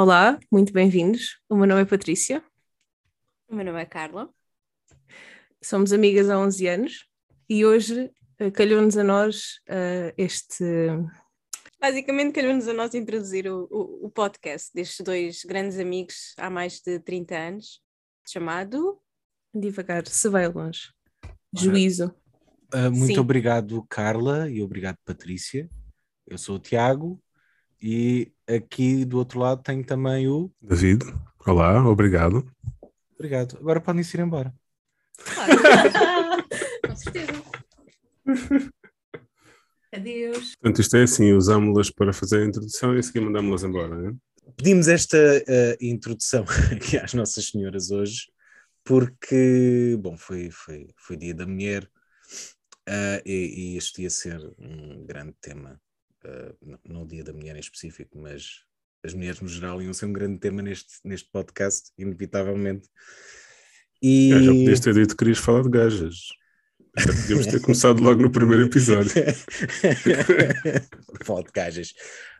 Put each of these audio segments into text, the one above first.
Olá, muito bem-vindos. O meu nome é Patrícia. O meu nome é Carla. Somos amigas há 11 anos e hoje uh, calhou-nos a nós uh, este. Basicamente, calhou-nos a nós introduzir o, o, o, podcast destes dois grandes amigos há mais de 30 anos, chamado. Devagar, se vai longe. Juízo. Uh, muito Sim. obrigado, Carla, e obrigado, Patrícia. Eu sou o Tiago e aqui do outro lado tenho também o. David. Olá, obrigado. Obrigado. Agora podem ir embora. Com certeza. Adeus. Portanto, isto é assim: usámos-las para fazer a introdução e a seguir mandámos-las embora, não é? Pedimos esta uh, introdução aqui às Nossas Senhoras hoje porque, bom, foi, foi, foi Dia da Mulher uh, e, e, este ia ser um grande tema, uh, não, o Dia da Mulher em específico, mas as mulheres no geral iam ser um grande tema neste, neste podcast, inevitavelmente. E... já podias ter dito que querias falar de gajas. Já podíamos ter começado logo no primeiro episódio. falar de gajas.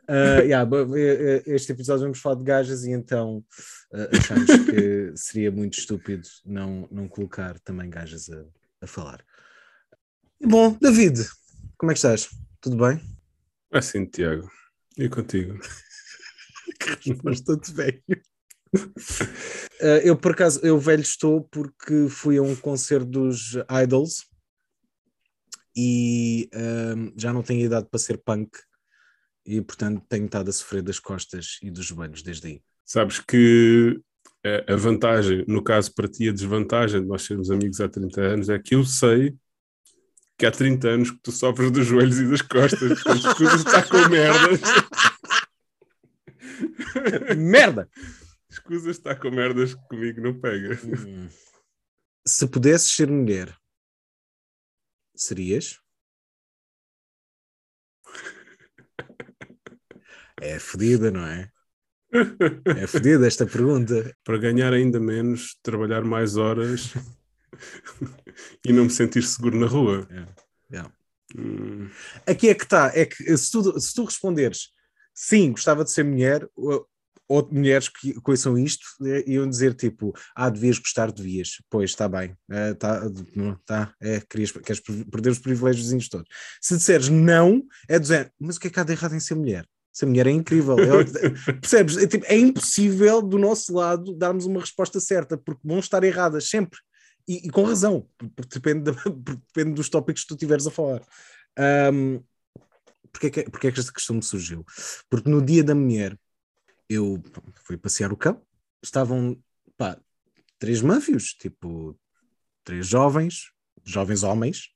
Uh, yeah, eh, este episódio vamos falar de gajas e então uh, achamos que seria muito estúpido não, não colocar também gajas a, a falar. Bom, David, como é que estás? Tudo bem? É sim, Tiago. E contigo? que resposta de velho. Uh, eu por acaso, eu velho estou porque fui a um concerto dos Idols e já não tenho idade para ser punk e portanto tenho estado a sofrer das costas e dos joelhos desde aí. Sabes que a vantagem, no caso para ti, a desvantagem de nós sermos amigos há 30 anos é que eu sei que há 30 anos que tu sofres dos joelhos e das costas, quando as coisas estão com merdas. Merda! Escusas está com merdas que comigo não pega. Hum. Se pudesses ser mulher, serias? É fodida, não é? É fodida esta pergunta. Para ganhar ainda menos, trabalhar mais horas e não me sentir seguro na rua. É, é. Hum. Aqui é que está, é que se tu, se tu responderes sim, gostava de ser mulher, ou mulheres que conheçam isto né, iam dizer tipo, ah, devias gostar, devias, pois está bem, uh, tá, tá, é, querias, queres perder os privilégios todos. Se disseres não, é dizer, mas o que é que há de errado em ser mulher? Ser mulher é incrível, é, percebes? É, tipo, é, impossível do nosso lado darmos uma resposta certa, porque vão estar erradas sempre, e, e com razão, porque depende, porque depende dos tópicos que tu estiveres a falar. Um, porque é, que, porque é que esta questão me surgiu? Porque no dia da mulher eu fui passear o cão, estavam pá, três máfios, tipo, três jovens, jovens homens,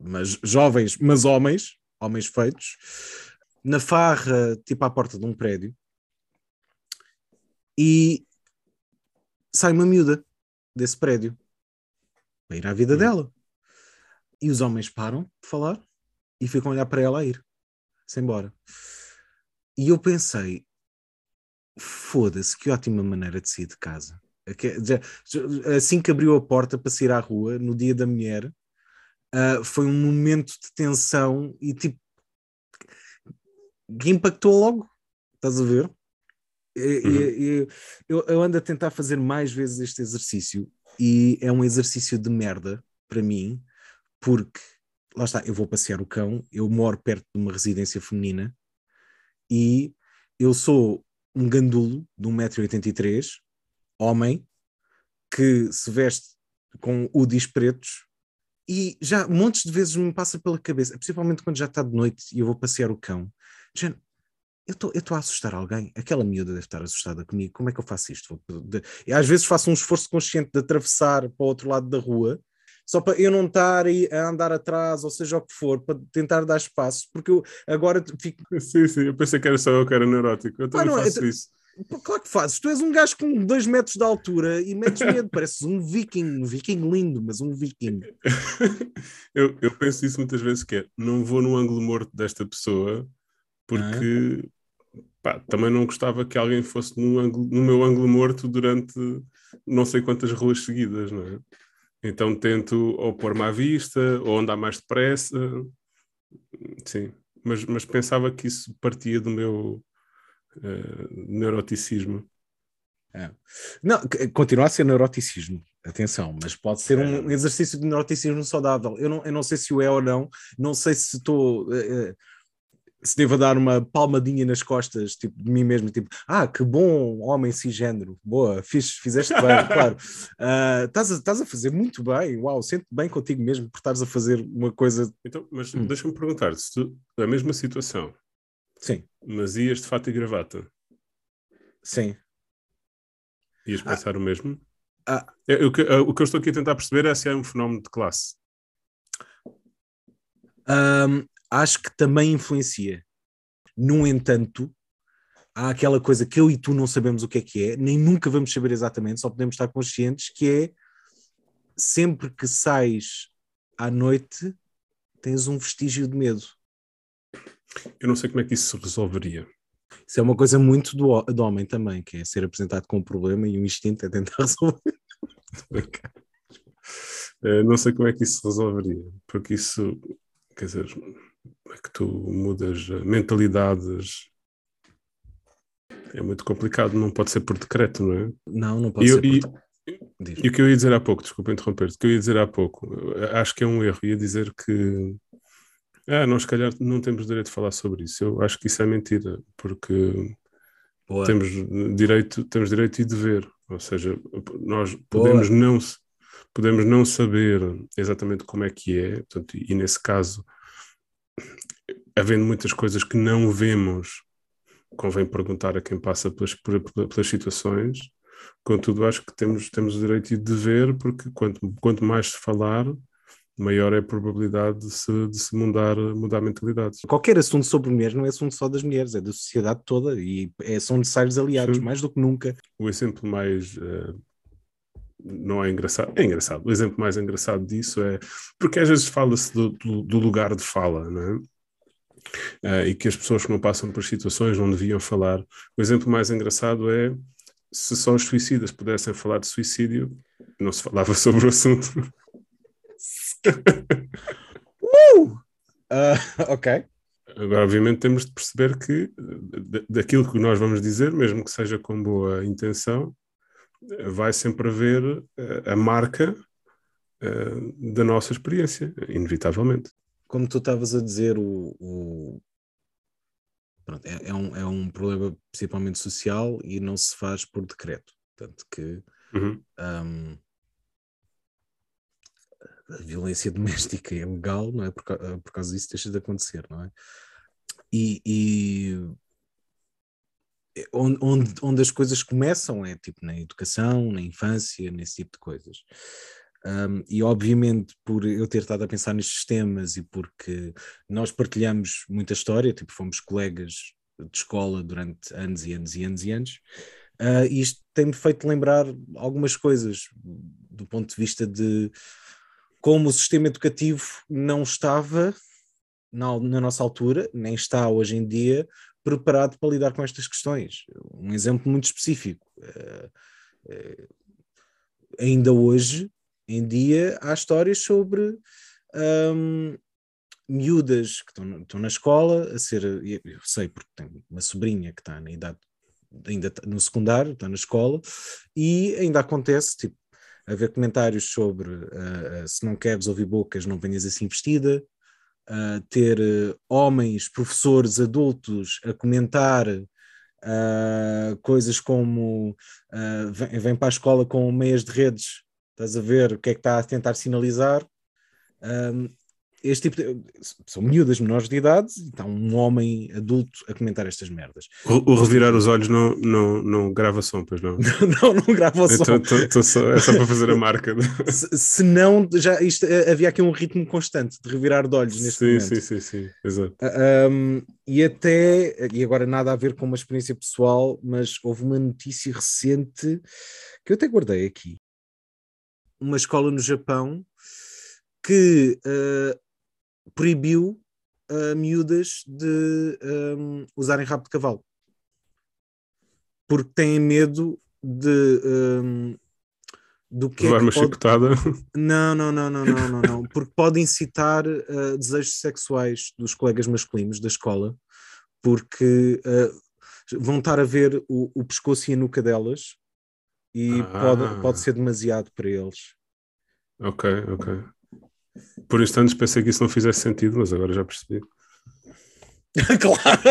mas jovens, mas homens, homens feitos, na farra, tipo à porta de um prédio, e sai uma miúda desse prédio para ir à vida hum. dela. E os homens param de falar e ficam a olhar para ela a ir-se embora. E eu pensei, foda-se, que ótima maneira de sair de casa. Assim que abriu a porta para sair à rua, no dia da mulher, uh, foi um momento de tensão e tipo que impactou logo. Estás a ver? Uhum. Eu, eu, ando a tentar fazer mais vezes este exercício e é um exercício de merda para mim, porque lá está, eu vou passear o cão, eu moro perto de uma residência feminina e eu sou um gandulo de 1,83m, homem, que se veste com udis pretos e já montes de vezes me passa pela cabeça, principalmente quando já está de noite e eu vou passear o cão. Já, eu estou a assustar alguém, aquela miúda deve estar assustada comigo, como é que eu faço isto? E às vezes faço um esforço consciente de atravessar para o outro lado da rua só para eu não estar a andar atrás, ou seja o que for, para tentar dar espaço, porque eu agora fico. Sim, sim, eu pensei que era só eu que era neurótico, eu também não, faço eu, isso. Claro que fazes, tu és um gajo com dois metros de altura e metes medo, pareces um viking, um viking lindo, mas um viking. eu, eu penso isso muitas vezes que é, não vou no ângulo morto desta pessoa, porque ah. Pá, também não gostava que alguém fosse no, ângulo, no meu ângulo morto durante não sei quantas ruas seguidas, não é? Então tento ou pôr-me à vista ou andar mais depressa. Sim, mas, mas pensava que isso partia do meu uh, neuroticismo. É. Não, continua a ser neuroticismo, atenção, mas pode ser um é. exercício de neuroticismo saudável. Eu não, eu não sei se o é ou não, não sei se estou. Uh, se devo dar uma palmadinha nas costas, tipo, de mim mesmo, tipo, ah, que bom homem cisgênero, boa, fiz, fizeste bem, claro. Uh, estás, a, estás a fazer muito bem, uau, sente bem contigo mesmo por estares a fazer uma coisa. Então, mas hum. deixa-me perguntar, se tu, a mesma situação, sim, mas ias de fato e gravata, sim, ias ah. pensar ah. o mesmo? Ah. É, o, que, o que eu estou aqui a tentar perceber é se é um fenómeno de classe. Um, acho que também influencia. No entanto, há aquela coisa que eu e tu não sabemos o que é que é, nem nunca vamos saber exatamente, só podemos estar conscientes que é sempre que sais à noite tens um vestígio de medo. Eu não sei como é que isso se resolveria. Isso é uma coisa muito do, do homem também, que é ser apresentado com um problema e um instinto é tentar resolver. Eh, não sei como é que isso se resolveria, porque isso, quer dizer, é que tu mudas mentalidades. É muito complicado, não pode ser por decreto, não é? Não, não pode e ser eu, por e, e o que eu ia dizer há pouco, desculpa interromper, o que eu ia dizer há pouco, acho que é um erro, ia dizer que ah, nós se calhar não temos direito de falar sobre isso. Eu acho que isso é mentira, porque Boa. temos direito, temos direito e dever. Ou seja, nós podemos não, podemos não saber exatamente como é que é, portanto, e nesse caso havendo muitas coisas que não vemos, convém perguntar a quem passa pelas, pelas situações. Contudo, acho que temos, temos o direito de ver, porque quanto, quanto mais se falar, maior é a probabilidade de se, de se mudar, mudar mentalidades. Qualquer assunto sobre mulheres não é assunto só das mulheres, é da sociedade toda e é, são necessários aliados, Sim. mais do que nunca. O exemplo mais. Uh, não é engraçado, é engraçado. O exemplo mais engraçado disso é porque às vezes fala-se do, do, do, lugar de fala, não é? uh, e que as pessoas que não passam por situações não deviam falar. O exemplo mais engraçado é se só os suicidas pudessem falar de suicídio, não se falava sobre o assunto. uh! Uh, ok. Agora, obviamente, temos de perceber que daquilo que nós vamos dizer, mesmo que seja com boa intenção, vai sempre haver a marca da nossa experiência, inevitavelmente como tu estavas a dizer, o, o pronto, é, é, um, é um problema principalmente social e não se faz por decreto. Tanto que uhum. um, a violência doméstica é legal, não é? Por, por causa disso deixa de acontecer, não é? E, e onde, onde, onde as coisas começam é tipo na educação, na infância, nesse tipo de coisas. Um, e obviamente por eu ter estado a pensar nestes temas e porque nós partilhamos muita história, tipo fomos colegas de escola durante anos e anos e anos e anos, uh, isto tem-me feito lembrar algumas coisas do ponto de vista de como o sistema educativo não estava na, na nossa altura, nem está hoje em dia preparado para lidar com estas questões. Um exemplo muito específico. Uh, uh, ainda hoje em dia há histórias sobre um, miúdas que estão, estão, na escola a ser, eu sei porque tenho uma sobrinha que está na idade, ainda no secundário, está na escola, e ainda acontece, tipo, haver comentários sobre uh, se não queres ouvir bocas, não venhas assim vestida, uh, ter uh, homens, professores adultos a comentar coisas como vem, vem para a escola com meias de redes estás a ver o que é que está a tentar sinalizar. Um, este tipo de, são miúdas menores de idade e está um homem adulto a comentar estas merdas. O, o revirar os olhos não, não, não grava som, pois não? não, não grava som. Então, tô, tô só, é só para fazer a marca. se, se, não, já isto, eh, havia aqui um ritmo constante de revirar de olhos neste sim, momento. Sim, sim, sim, exato. Um, e até, e agora nada a ver com uma experiência pessoal, mas houve uma notícia recente que eu até guardei aqui, uma escola no Japão que uh, proibiu uh, miúdas de um, usarem rabo de cavalo porque têm medo de um, do que Levar é que uma pode... chicotada? Não, não, não, não, não, não, não, porque pode incitar uh, desejos sexuais dos colegas masculinos da escola, porque uh, vão estar a ver o, o pescoço e a nuca delas e Ah. pode, pode ser demasiado para eles. Ok, ok. Por instantes pensei que isso não fizesse sentido, mas agora já percebi. claro!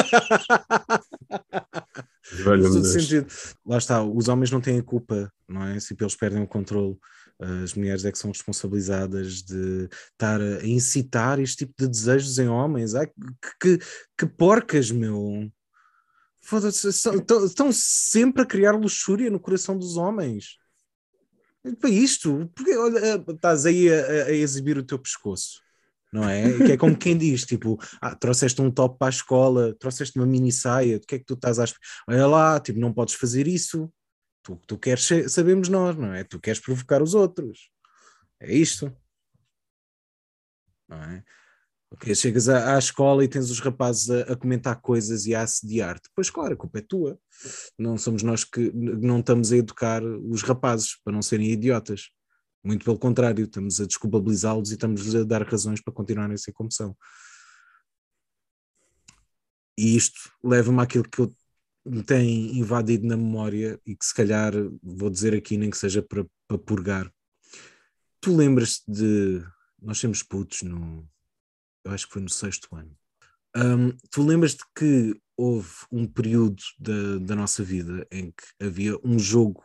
Todo Deus. sentido. Lá está, os homens não têm a culpa, não é? Se eles perdem o controle, as mulheres é que são responsabilizadas de estar a incitar este tipo de desejos em homens. Ai, que, que, porcas, meu! Foda-se, estão sempre a criar luxúria no coração dos homens. Para isto, porque olha, estás aí a, a- exibir o teu pescoço, não é? Que é como quem diz: tipo, ah, trouxeste um top para a escola, trouxeste uma mini saia, do que é que tu estás a Olha lá, tipo, não podes fazer isso. Tu, tu queres, ser- sabemos nós, não é? Tu queres provocar os outros. É isto. Não é? Ok, chegas à, à escola e tens os rapazes a, a comentar coisas e a assediar-te. Pois claro, a culpa é tua. Não somos nós que não estamos a educar os rapazes para não serem idiotas. Muito pelo contrário, estamos a desculpabilizá-los e estamos a dar razões para continuarem a ser como são. E isto leva-me àquilo que eu me tem invadido na memória e que se calhar vou dizer aqui, nem que seja para, para purgar. Tu lembras-te de. Nós temos putos no. Eu acho que foi no sexto ano. Hum, tu lembras-te que houve um período da, da nossa vida em que havia um jogo,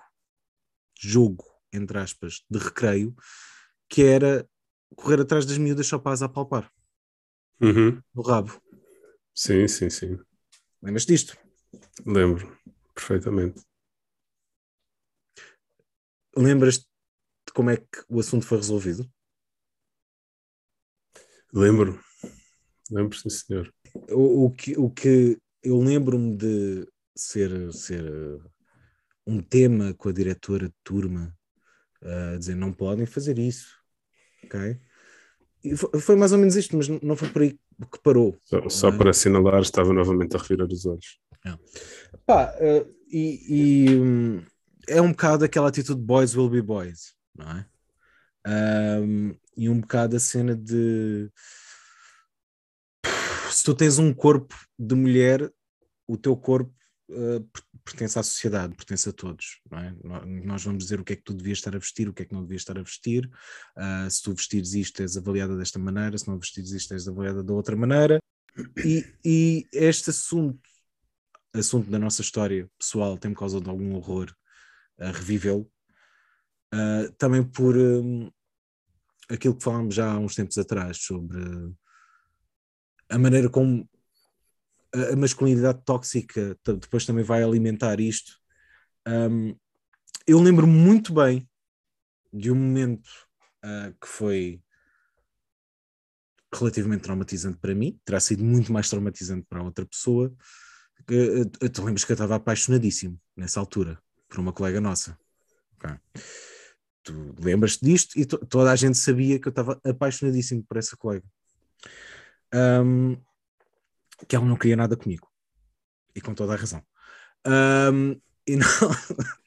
jogo, entre aspas, de recreio, que era correr atrás das miúdas só para as apalpar, Uhum. no rabo. Sim, sim, sim. Lembras disto? Lembro perfeitamente. Lembras-te de como é que o assunto foi resolvido? Lembro. Lembro, sim, senhor. o, o que, o que eu lembro-me de ser, ser uh, um tema com a diretora de turma a dizer não podem fazer isso, ok? E fo- foi, mais ou menos isto, mas não foi por aí que parou. Só, só é? para assinalar, estava novamente a revirar os olhos. Pá, uh, e, e, hum, é um bocado aquela atitude boys will be boys, não é? Um, e um bocado a cena de se tu tens um corpo de mulher, o teu corpo uh, per- pertence à sociedade, pertence a todos, é? Nós vamos dizer o que é que tu devias estar a vestir, o que é que não devias estar a vestir. Uh, se tu vestires isto, és avaliada desta maneira, se não vestires isto, és avaliada da outra maneira. E, e este assunto assunto da nossa história pessoal tem-me causado algum horror a revivê-lo. Uh, também por um, aquilo que falámos já há uns tempos atrás sobre a maneira como a, masculinidade tóxica depois também vai alimentar isto. Um, eu lembro muito bem de um momento uh, que foi relativamente traumatizante para mim, terá sido muito mais traumatizante para outra pessoa. Eh, Tu lembras que eu estava apaixonadíssimo nessa altura por uma colega nossa. Ok. Tu lembras-te disto e to- toda a gente sabia que eu estava apaixonadíssimo por essa colega. Ahm, que ela não queria nada comigo. E com toda a razão. Ahm, e, não-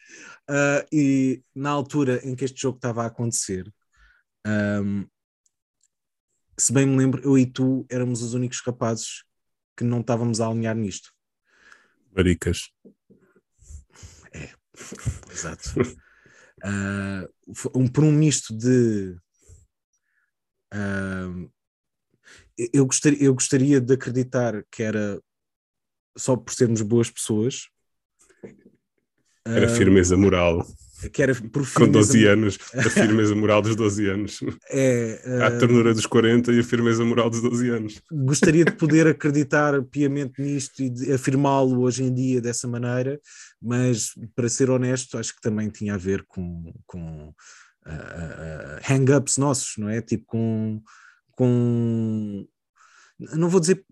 Ah, e na altura em que este jogo estava a acontecer, ahm, se bem me lembro, eu e tu éramos os únicos rapazes que não estávamos a alinhar nisto. Maricas. Exato. Ah, foi um, por um misto de. ah, eu, gostaria, eu gostaria de acreditar que era só por sermos boas pessoas. Era Ah, firmeza moral. Que era por Com firmeza- 12 anos. A firmeza moral dos 12 anos. É, A ah, ternura dos 40 e a firmeza moral dos 12 anos. gostaria de poder acreditar piamente nisto e afirmá-lo hoje em dia dessa maneira, mas para ser honesto, acho que também tinha a ver com, com ah, ah, hang-ups nossos, não é? Tipo, com, com. Não vou dizer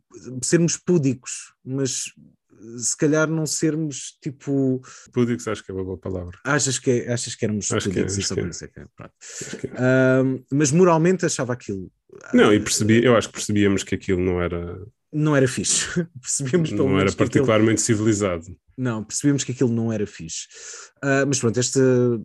sermos púdicos, mas se calhar não sermos tipo. Púdicos acho que é uma boa palavra. Achas que, é- achas que éramos Acho é, púdicos que é. que é, pronto. Acho que é. Ahm, mas moralmente achava aquilo. Não, e percebi, eu acho que percebíamos que aquilo não era, Não era fixe. Percebíamos não era que aquilo- particularmente civilizado. Não, percebemos que aquilo não era fixe. Ah, mas pronto, esta,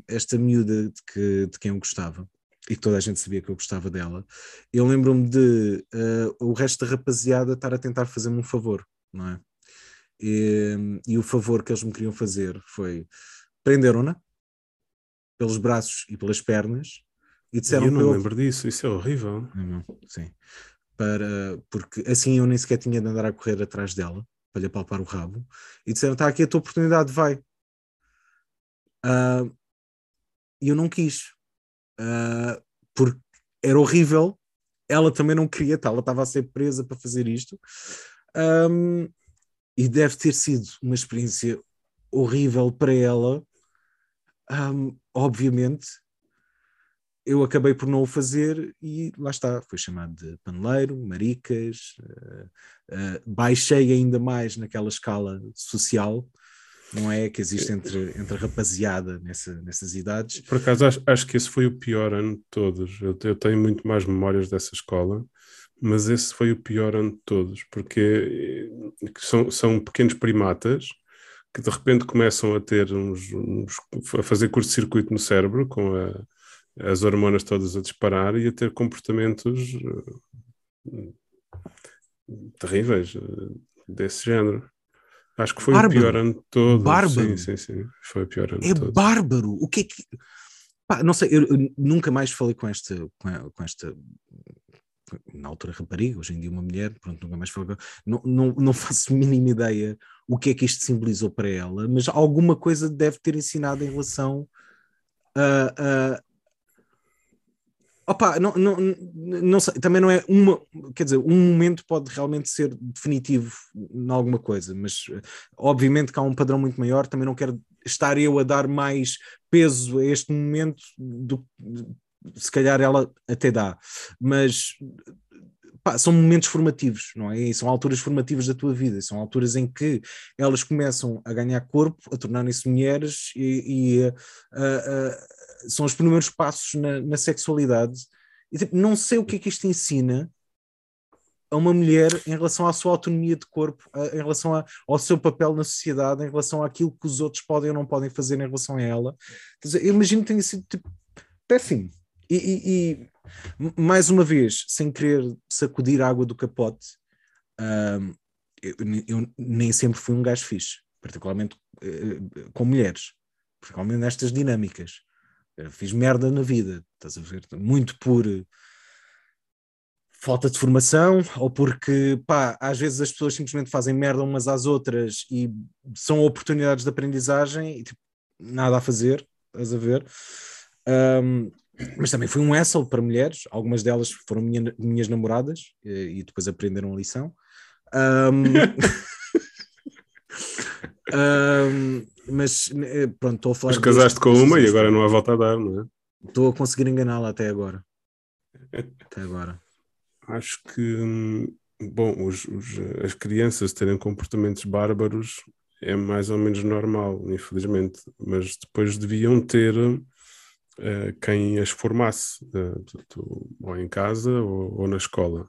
esta miúda de, que, de quem eu gostava, e toda a gente sabia que eu gostava dela, eu lembro-me de ah, o resto da rapaziada estar a tentar fazer-me um favor, não é? E, e o favor que eles me queriam fazer foi prenderam-na pelos braços e pelas pernas e disseram eu não eu- lembro disso, isso é horrível. Não, sim. Para, porque assim eu nem sequer tinha de andar a correr atrás dela para lhe apalpar o rabo e disseram: está aqui a tua oportunidade, vai. Ah, E eu não quis, Ah, porque era horrível. Ela também não queria, tá? ela estava a ser presa para fazer isto. Ahm, e deve ter sido uma experiência horrível para ela. Ahm, obviamente, eu acabei por não o fazer e lá está, foi chamado de paneleiro, maricas, eh, eh, baixei ainda mais naquela escala social, não é? Que existe entre, entre a rapaziada nessa, nessas idades. Por acaso, acho, acho que esse foi o pior ano de todos. Eu, eu tenho muito mais memórias dessa escola, mas esse foi o pior ano de todos, porque eh, são, são pequenos primatas que de repente começam a ter uns, uns a fazer curto-circuito no cérebro com a- as hormonas todas a disparar e a ter comportamentos eh, terríveis eh, desse género. Acho que foi Bárbaro. o pior ano de todos. Bárbaro. Sim, sim, sim. Foi o pior ano É de todos. bárbaro! O que é que. Pá, não sei, eu, eu nunca mais falei com esta, com, esta. Na altura, rapariga, hoje em dia, uma mulher, pronto, nunca mais falei não, não, não faço mínima ideia o que é que isto simbolizou para ela, mas alguma coisa deve ter ensinado em relação a. a Opa, não, não, não sei, também não é uma, quer dizer, um momento pode realmente ser definitivo em alguma coisa, mas eh, obviamente que há um padrão muito maior, também não quero estar eu a dar mais peso a este momento do se calhar ela até dá, mas pá, são momentos formativos, não é? E são alturas formativas da tua vida, são alturas em que elas começam a ganhar corpo, a tornarem-se mulheres e, e, ah, ah, são os primeiros passos na, na sexualidade. E, tipo, não sei o que é que isto ensina a uma mulher em relação à sua autonomia de corpo, em relação a- ao seu papel na sociedade, em relação àquilo que os outros podem ou não podem fazer em relação a ela. Eu imagino que tenha sido tipo, péssimo. E, e- mais uma vez, sem querer sacudir a água do capote, ahm, eu, eu nem sempre fui um gajo fixe, particularmente eh, com mulheres, particularmente nestas dinâmicas. Eu fiz merda na vida, estás a ver? Muito por eh, falta de formação ou porque, pá, às vezes as pessoas simplesmente fazem merda umas às outras e são oportunidades de aprendizagem e tipo, nada a fazer, estás a ver? Ahm, mas também foi um hassle para mulheres, algumas delas foram minha- minhas namoradas eh, e depois aprenderam a lição. Ahm, ahm, mas eh, pronto, estou a falar. Mas casaste com uma e deste- agora não há volta a dar, não é? Estou a conseguir enganá-la até agora. Até agora. Acho que, hum, bom, os- os- as crianças terem comportamentos bárbaros é mais ou menos normal, infelizmente, mas depois deviam ter eh, quem as formasse, eh, portanto, ou em casa ou, ou na escola.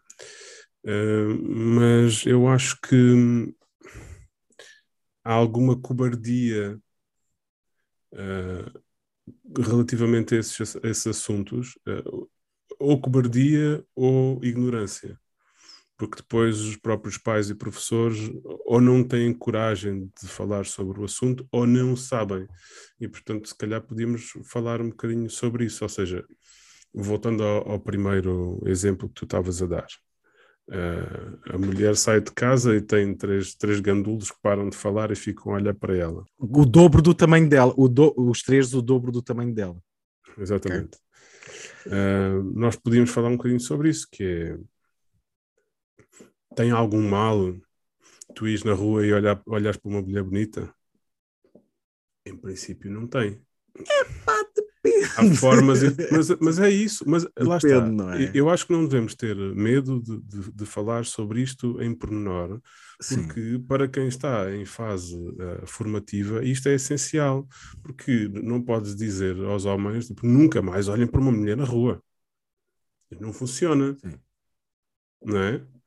Eh, mas eu acho que há alguma cobardia relativamente a esses, a esses assuntos, ou cobardia ou ignorância, porque depois os próprios pais e professores ou não têm coragem de falar sobre o assunto ou não sabem, e portanto, se calhar podíamos falar um bocadinho sobre isso. Ou seja, voltando ao, ao primeiro exemplo que tu estavas a dar. eh, a mulher sai de casa e tem três, três gandulos que param de falar e ficam a olhar para ela. O dobro do tamanho dela, o do- os três, o dobro do tamanho dela. Exatamente. Uh, nós podíamos falar um bocadinho sobre isso, que é tem algum mal tu ires na rua e olhar, olhares para uma mulher bonita? Em princípio não tem. Há formas, mas, mas é isso, mas lá está. Depende, não é? Eu acho que não devemos ter medo de, de- de falar sobre isto em pormenor, Sim. porque para quem está em fase eh, formativa, isto é essencial, porque não podes dizer aos homens tipo, nunca mais olhem para uma mulher na rua. Não funciona. Sim. Não é?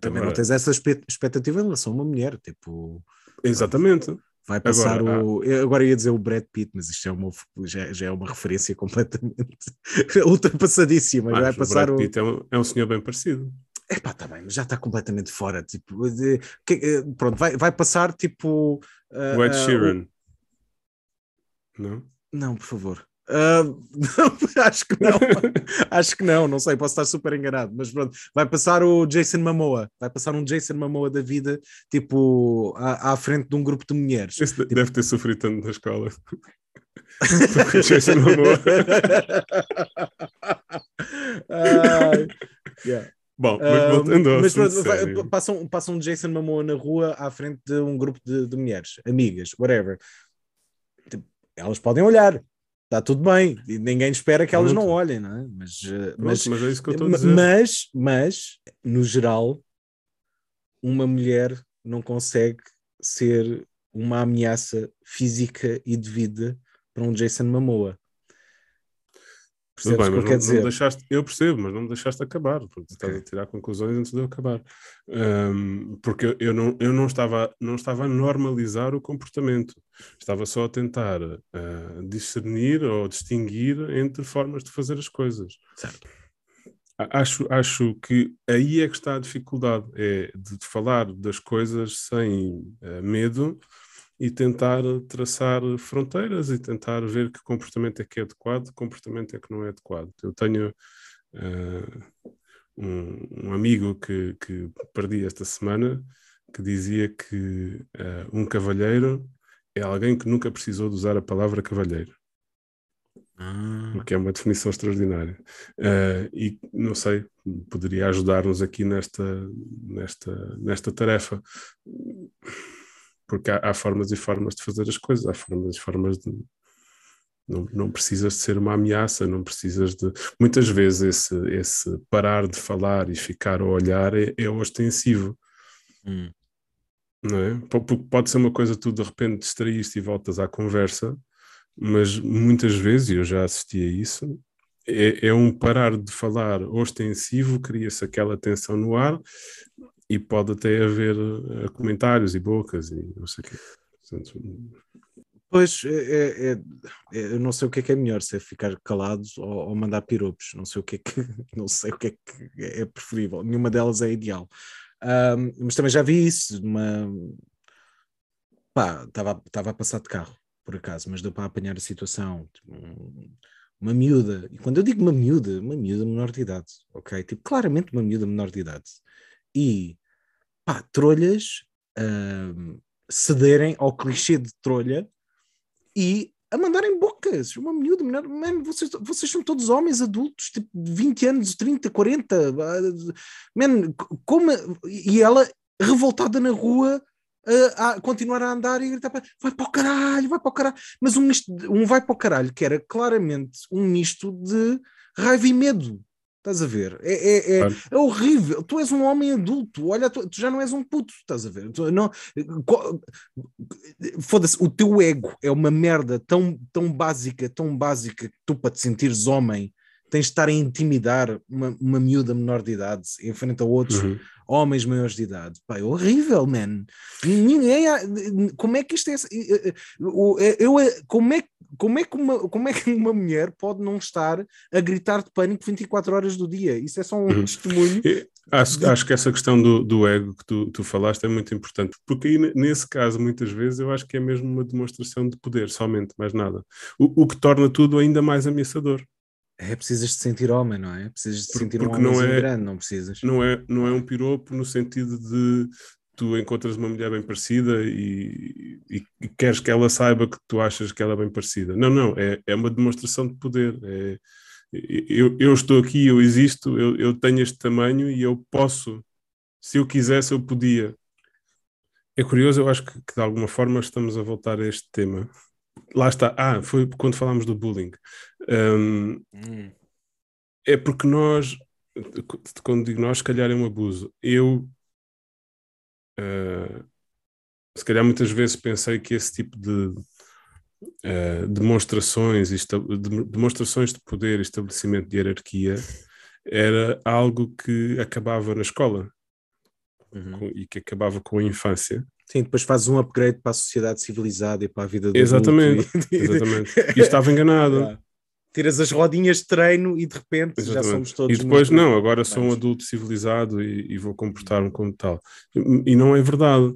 Também Agora- não tens essa expectativa em relação a uma mulher, tipo, Exatamente. vai passar Agora, o. Eu agora ia dizer o Brad Pitt, mas isto é uma, já, já é uma referência completamente ultrapassadíssima. vai Mas o passar Brad o. Pitt é um, é um senhor bem parecido. epá, tá bem, mas já está completamente fora. Tipo, de, que, eh, pronto, vai, vai passar tipo. uh, O Ed uh, Sheeran. Não? Não, por favor. Uh, acho que não, acho que não, não sei, posso estar super enganado, mas pronto, vai passar o Jason Momoa, vai passar um Jason Momoa da vida, tipo, à, à frente de um grupo de mulheres. Esse de- deve ter sofrido tanto na escola. Jason Momoa. Ai, yeah. Bom, mas Ah, voltando mas pronto, passam, passam um Jason Momoa na rua à frente de um grupo de, de mulheres, amigas, whatever. Tipo, elas podem olhar, está tudo bem, e ninguém espera que elas não Pronto. olhem, não é? Mas, uh, Pronto, mas, mas é isso que eu estou a dizer. mas, mas, no geral, uma mulher não consegue ser uma ameaça física e de vida para um Jason Momoa. Tudo Percebes bem, o que mas eu quero não, não dizer? me deixaste, eu percebo, mas não me deixaste acabar. Porque estás Ok. a tirar conclusões antes de eu acabar. Ahm, porque eu- não, eu não, estava, não estava a normalizar o comportamento, estava só a tentar ah, discernir ou distinguir entre formas de fazer as coisas. Certo. Acho, acho que aí é que está a dificuldade, é de falar das coisas sem ah, medo e tentar traçar fronteiras e tentar ver que comportamento é que é adequado, que comportamento é que não é adequado. Eu tenho ah, um, um amigo que, que perdi esta semana que dizia que ah, um cavalheiro é alguém que nunca precisou de usar a palavra cavalheiro Ah, o que é uma definição extraordinária. Eh, e não sei, poderia ajudar-nos aqui nesta, nesta, nesta tarefa, porque há, há formas e formas de fazer as coisas, há formas e formas de. Não, não precisas de ser uma ameaça, não precisas de. Muitas vezes esse, esse parar de falar e ficar a olhar é, é ostensivo hum. não é? Po- Porque pode ser uma coisa que tu de repente distraíste e voltas à conversa, mas muitas vezes, e eu já assisti a isso, é, é um parar de falar ostensivo, cria-se aquela tensão no ar e pode até haver eh, comentários e bocas e não sei o quê. Portanto, Pois, é, é- é- é- eu não sei o que é que é melhor, se é ficar calados ou, ou mandar piropos, não sei o que é que, não sei o que é que é preferível, nenhuma delas é ideal. Ahm, mas também já vi isso, numa... pá, estava a passar de carro, por acaso, mas deu para apanhar a situação, tipo, um- uma miúda, e quando eu digo uma miúda, uma miúda menor de idade, ok? Tipo, claramente uma miúda menor de idade. E, pá, trolhas ahm, cederem ao clichê de trolha e a mandarem bocas. Uma miúda, man, vocês, vocês são todos homens adultos, tipo de 20 anos, 30, 40. ah, Man, como, e ela revoltada na rua a, a continuar a andar e gritar: vai para o caralho, vai para o caralho. Mas um, misto, um vai para o caralho que era claramente um misto de raiva e medo. Estás a ver? É, é, é, é horrível. Tu és um homem adulto. Olha, tu, tu já não és um puto. Estás a ver? Tu, não, Foda-se, o teu ego é uma merda tão, tão básica, tão básica que tu, para te sentires homem, tens de estar a intimidar uma, uma miúda menor de idade em frente a outros uhum. Homens maiores de idade. Pá, é horrível, man. Ninguém. há- Como é que isto é. o- Eu, como, é, como, é que uma, como é que uma mulher pode não estar a gritar de pânico 24 horas do dia? Isso é só um Uhum. testemunho. Acho, acho que essa questão do, do ego que tu, tu falaste é muito importante, porque aí, ne- nesse caso, muitas vezes, eu acho que é mesmo uma demonstração de poder, somente, mais nada. O, o que torna tudo ainda mais ameaçador. É, precisas de sentir homem, não é? Precisas de Por- sentir um porque não homem é- grande, não precisas. Não é, não é um piropo no sentido de tu encontras uma mulher bem parecida e, e- e queres que ela saiba que tu achas que ela é bem parecida. Não, não, é, é uma demonstração de poder. É, eu, eu estou aqui, eu existo, eu, eu tenho este tamanho e eu posso, se eu quisesse, eu podia. É curioso, eu acho que, que de alguma forma estamos a voltar a este tema. Lá está, ah, foi quando falámos do bullying. Um, Hum. é porque nós, quando digo nós, se calhar é um abuso. Eu, eh, se calhar muitas vezes pensei que esse tipo de eh, demonstrações, e de- demonstrações de poder e estabelecimento de hierarquia era algo que acabava na escola Uhum. com- e que acabava com a infância. Sim, depois fazes um upgrade para a sociedade civilizada e para a vida do Exatamente, e- Exatamente. E estava enganado. Tiras as rodinhas de treino e de repente já Exatamente. somos todos. E depois, muito- não, agora sou um adulto civilizado e, e vou comportar-me como tal. E, e não é verdade.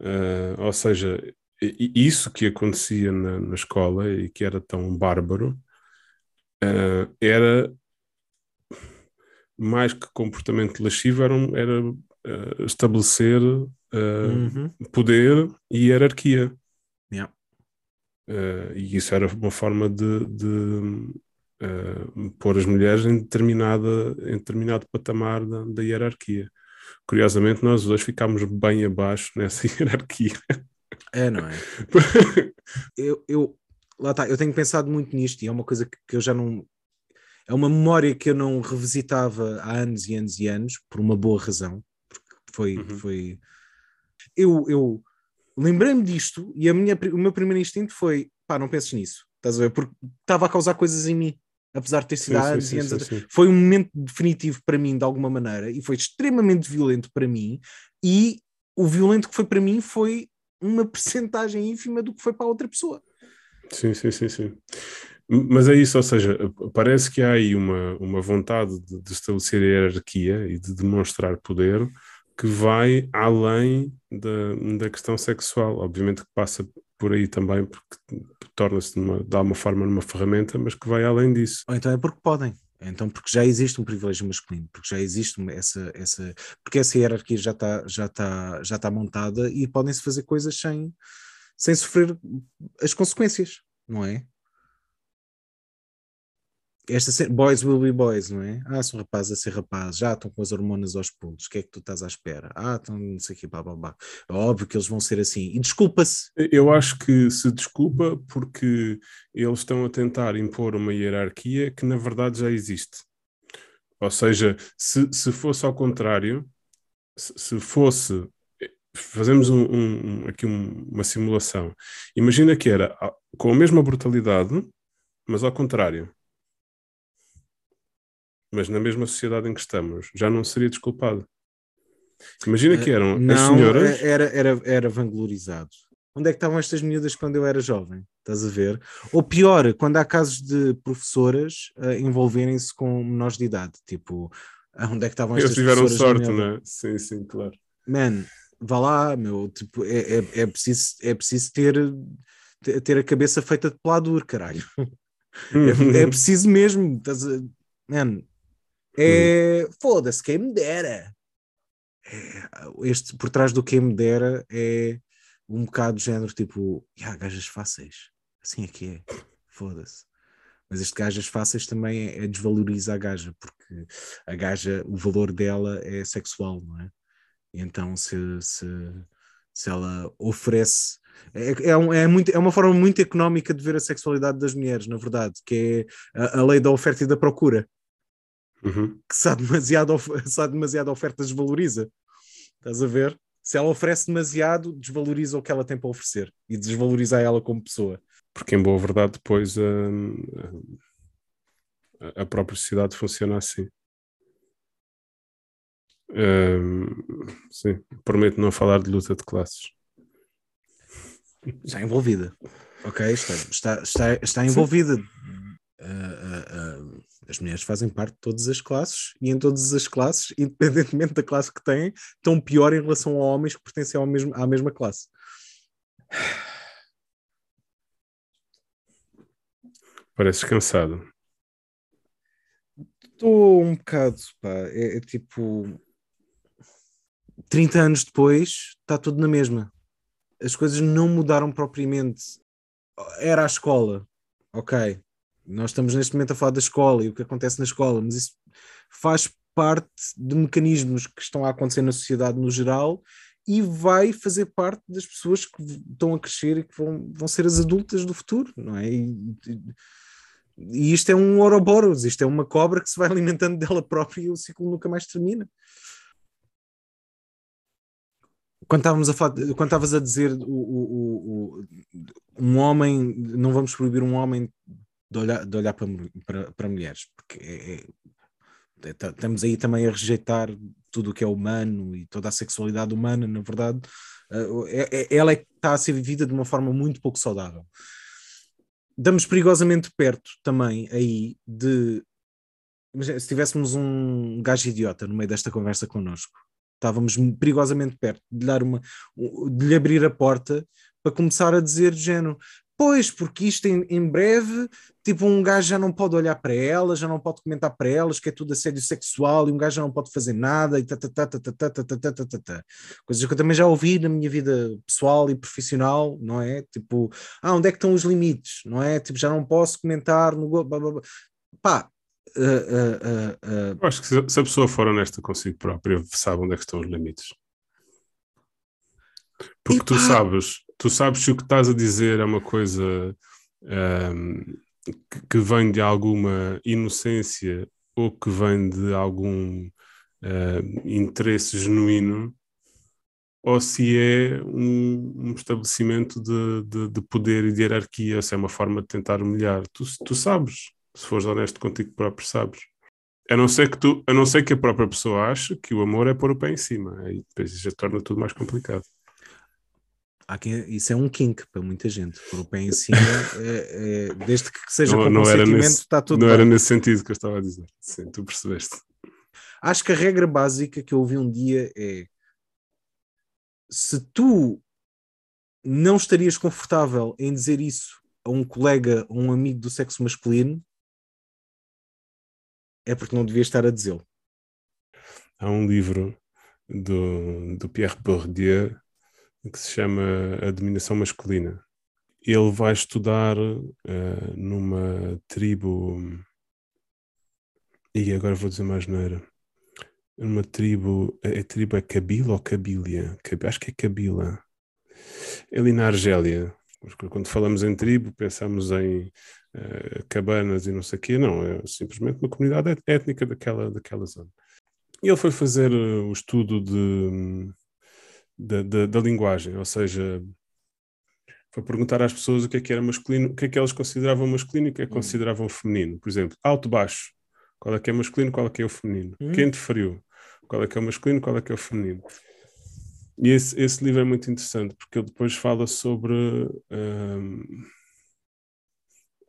Eh, ou seja, isso que acontecia na, na escola e que era tão bárbaro eh, era mais que comportamento lascivo, era, era eh, estabelecer eh, Uhum. poder e hierarquia. Yeah. Eh, e isso era uma forma de, de, eh, pôr as mulheres em, determinada, em determinado patamar da, da hierarquia. Curiosamente, nós dois ficámos bem abaixo nessa hierarquia. É, não é? eu, eu, lá está, eu tenho pensado muito nisto e é uma coisa que, que eu já não. É uma memória que eu não revisitava há anos e anos e anos, por uma boa razão, porque foi. Uhum. foi... Eu, eu lembrei-me disto e a minha, o meu primeiro instinto foi: pá, não penses nisso, estás a ver? Porque estava a causar coisas em mim, apesar de ter sido há anos e anos atrás. Foi um momento definitivo para mim, de alguma maneira, e foi extremamente violento para mim, e o violento que foi para mim foi uma percentagem ínfima do que foi para a outra pessoa. Sim, sim, sim, sim. Mas é isso, ou seja, parece que há aí uma, uma vontade de, de estabelecer a hierarquia e de demonstrar poder que vai além da, da questão sexual. Obviamente que passa por aí também, porque torna-se de, uma- de alguma forma numa ferramenta, mas que vai além disso. Ou então é porque podem. Então, porque já existe um privilégio masculino, porque já existe essa, essa, porque essa hierarquia já está já está já está montada e podem-se fazer coisas sem, sem sofrer as consequências, não é? Esta ce- boys will be boys, não é? Ah, são rapazes a ser rapazes, já estão com as hormonas aos pulos, o que é que tu estás à espera? Ah, estão não sei o blá, blá. É óbvio que eles vão ser assim. E desculpa-se. Eu acho que se desculpa porque eles estão a tentar impor uma hierarquia que na verdade já existe. Ou seja, se, se fosse ao contrário, se, se fosse. Fazemos um- um- aqui um- uma simulação. Imagina que era ah, com a mesma brutalidade, mas ao contrário. Mas na mesma sociedade em que estamos, já não seria desculpado. Imagina que eram as Não, senhoras. era, era, era vanglorizado. Onde é que estavam estas miúdas quando eu era jovem? Estás a ver? Ou pior, quando há casos de professoras ah, envolverem-se com menores de idade, tipo, ah, onde é que estavam Eles estas tiveram professoras na sorte, não é? Sim, sim, claro. Man, vá lá, meu, tipo, é, é, é preciso, é preciso ter, ter a cabeça feita de pelador, caralho. É, é preciso mesmo. Estás a... Man, é. Foda-se, quem me dera. É, Este, por trás do quem me dera é um bocado de género tipo, ah, gajas fáceis. Assim é que é. Foda-se. Mas este gajas fáceis também é, é desvaloriza a gaja, porque a gaja, o valor dela é sexual, não é? E então se, se, se ela oferece. É, é, um- é, muito, é uma forma muito económica de ver a sexualidade das mulheres, na verdade, que é a, a lei da oferta e da procura Uhum. que se há demasiado, of- se há demasiada oferta desvaloriza. Estás a ver? Se ela oferece demasiado, desvaloriza o que ela tem para oferecer e desvaloriza ela como pessoa. Porque, em boa verdade, depois hum, a, a própria sociedade funciona assim. Hum, sim, prometo não falar de luta de classes. Está envolvida. Ok? Está, está, está, está envolvida. Ah, ah, as mulheres fazem parte de todas as classes e em todas as classes, independentemente da classe que têm, estão pior em relação a homens que pertencem ao mesmo, à mesma classe. Pareces cansado. Estou um bocado, pá, é, é tipo 30 anos depois está tudo na mesma. As coisas não mudaram propriamente. Era a escola, ok. Nós estamos neste momento a falar da escola e o que acontece na escola, mas isso faz parte de mecanismos que estão a acontecer na sociedade no geral e vai fazer parte das pessoas que estão a crescer e que vão, vão ser as adultas do futuro, não é? E, e- isto é um Ouroboros, isto é uma cobra que se vai alimentando dela própria e o ciclo nunca mais termina. Quando estávamos a falar, quando estavas a dizer o- o- o- um homem, não vamos proibir um homem de olhar, de olhar para, para, para mulheres, porque é- é- é- tá- estamos aí também a rejeitar tudo o que é humano e toda a sexualidade humana, na verdade, eh, é- é- ela é está a ser vivida de uma forma muito pouco saudável. Estamos perigosamente perto também aí de. Imagina, se tivéssemos um gajo idiota no meio desta conversa connosco, estávamos perigosamente perto de dar uma, de lhe abrir a porta para começar a dizer género: Pois, porque isto em, em, breve, tipo, um gajo já não pode olhar para elas, já não pode comentar para elas que é tudo assédio sexual e um gajo já não pode fazer nada e tá, tá, tá, tá, tá, tá, tá, tá, tá, tá. Coisas que eu também já ouvi na minha vida pessoal e profissional, não é? Tipo, ah, onde é que estão os limites, não é? Tipo, já não posso comentar no... Pá, Uh, uh, uh, acho que se, a pessoa for honesta consigo própria, sabe onde é que estão os limites. Porque tu sabes, tu sabes se o que estás a dizer é uma coisa um, que, que, vem de alguma inocência ou que vem de algum uh, interesse genuíno, ou se é um, um estabelecimento de, de, de, poder e de hierarquia, se é uma forma de tentar humilhar. Tu, tu sabes, se fores honesto contigo próprio, sabes. A não, ser que tu, a não ser que a própria pessoa ache que o amor é pôr o pé em cima. Aí depois já torna tudo mais complicado quem, isso é um kink para muita gente. Por o pé em cima, é, é, desde que seja não, com não consentimento, nesse, está tudo Não bem. era nesse sentido que eu estava a dizer. Sim, tu percebeste. Acho que a regra básica que eu ouvi um dia é se tu não estarias confortável em dizer isso a um colega ou um amigo do sexo masculino, é porque não devias estar a dizê-lo. Há um livro do, do Pierre Bourdieu que se chama A Dominação Masculina. Ele vai estudar uh, numa tribo. E agora vou dizer mais neira. Numa tribo. A, a tribo é Kabila ou Kabilia? Acho que é Kabila. É ali na Argélia. Quando falamos em tribo, pensamos em uh, cabanas e não sei o quê. Não, é simplesmente uma comunidade étnica daquela, daquela zona. E ele foi fazer uh, o estudo de da, da, da, linguagem, ou seja, foi perguntar às pessoas o que é que era masculino, o que é que elas consideravam masculino e o que é que hum. consideravam feminino. Por exemplo, alto-baixo, qual é que é masculino, qual é que é o feminino. Hum. Quente-frio, qual é que é o masculino, qual é que é o feminino. E esse, esse livro é muito interessante porque ele depois fala sobre um,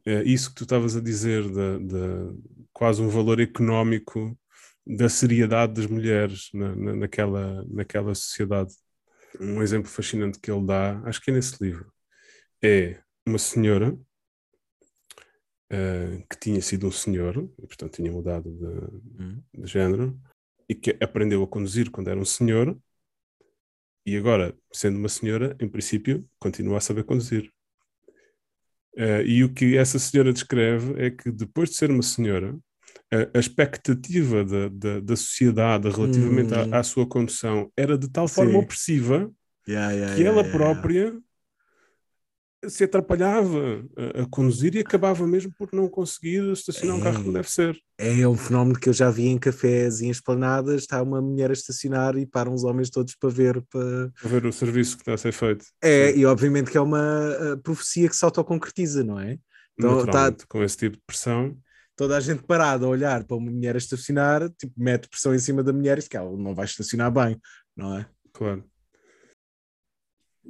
é isso que tu estavas a dizer, de, de, quase um valor económico da seriedade das mulheres na, na, naquela, naquela sociedade um exemplo fascinante que ele dá, acho que é nesse livro, é uma senhora uh, que tinha sido um senhor, e, portanto tinha mudado de, uhum. de género, e que aprendeu a conduzir quando era um senhor, e agora, sendo uma senhora, em princípio, continua a saber conduzir. Uh, e o que essa senhora descreve é que depois de ser uma senhora, a, a expectativa da, da, da, sociedade relativamente hum. à, à, sua condução era de tal forma Sim. opressiva yeah, yeah, que ela yeah, própria se atrapalhava a, a, conduzir e acabava mesmo por não conseguir estacionar é, um carro como deve ser. É um fenómeno que eu já vi em cafés e em esplanadas, está uma mulher a estacionar e param os homens todos para ver para... para ver o serviço que está a ser feito. É, Sim. e obviamente que é uma profecia que se autoconcretiza, não é? Então, tá... com esse tipo de pressão toda a gente parada a olhar para uma mulher a estacionar, tipo, mete pressão em cima da mulher e que ela não vai estacionar bem, não é? Claro.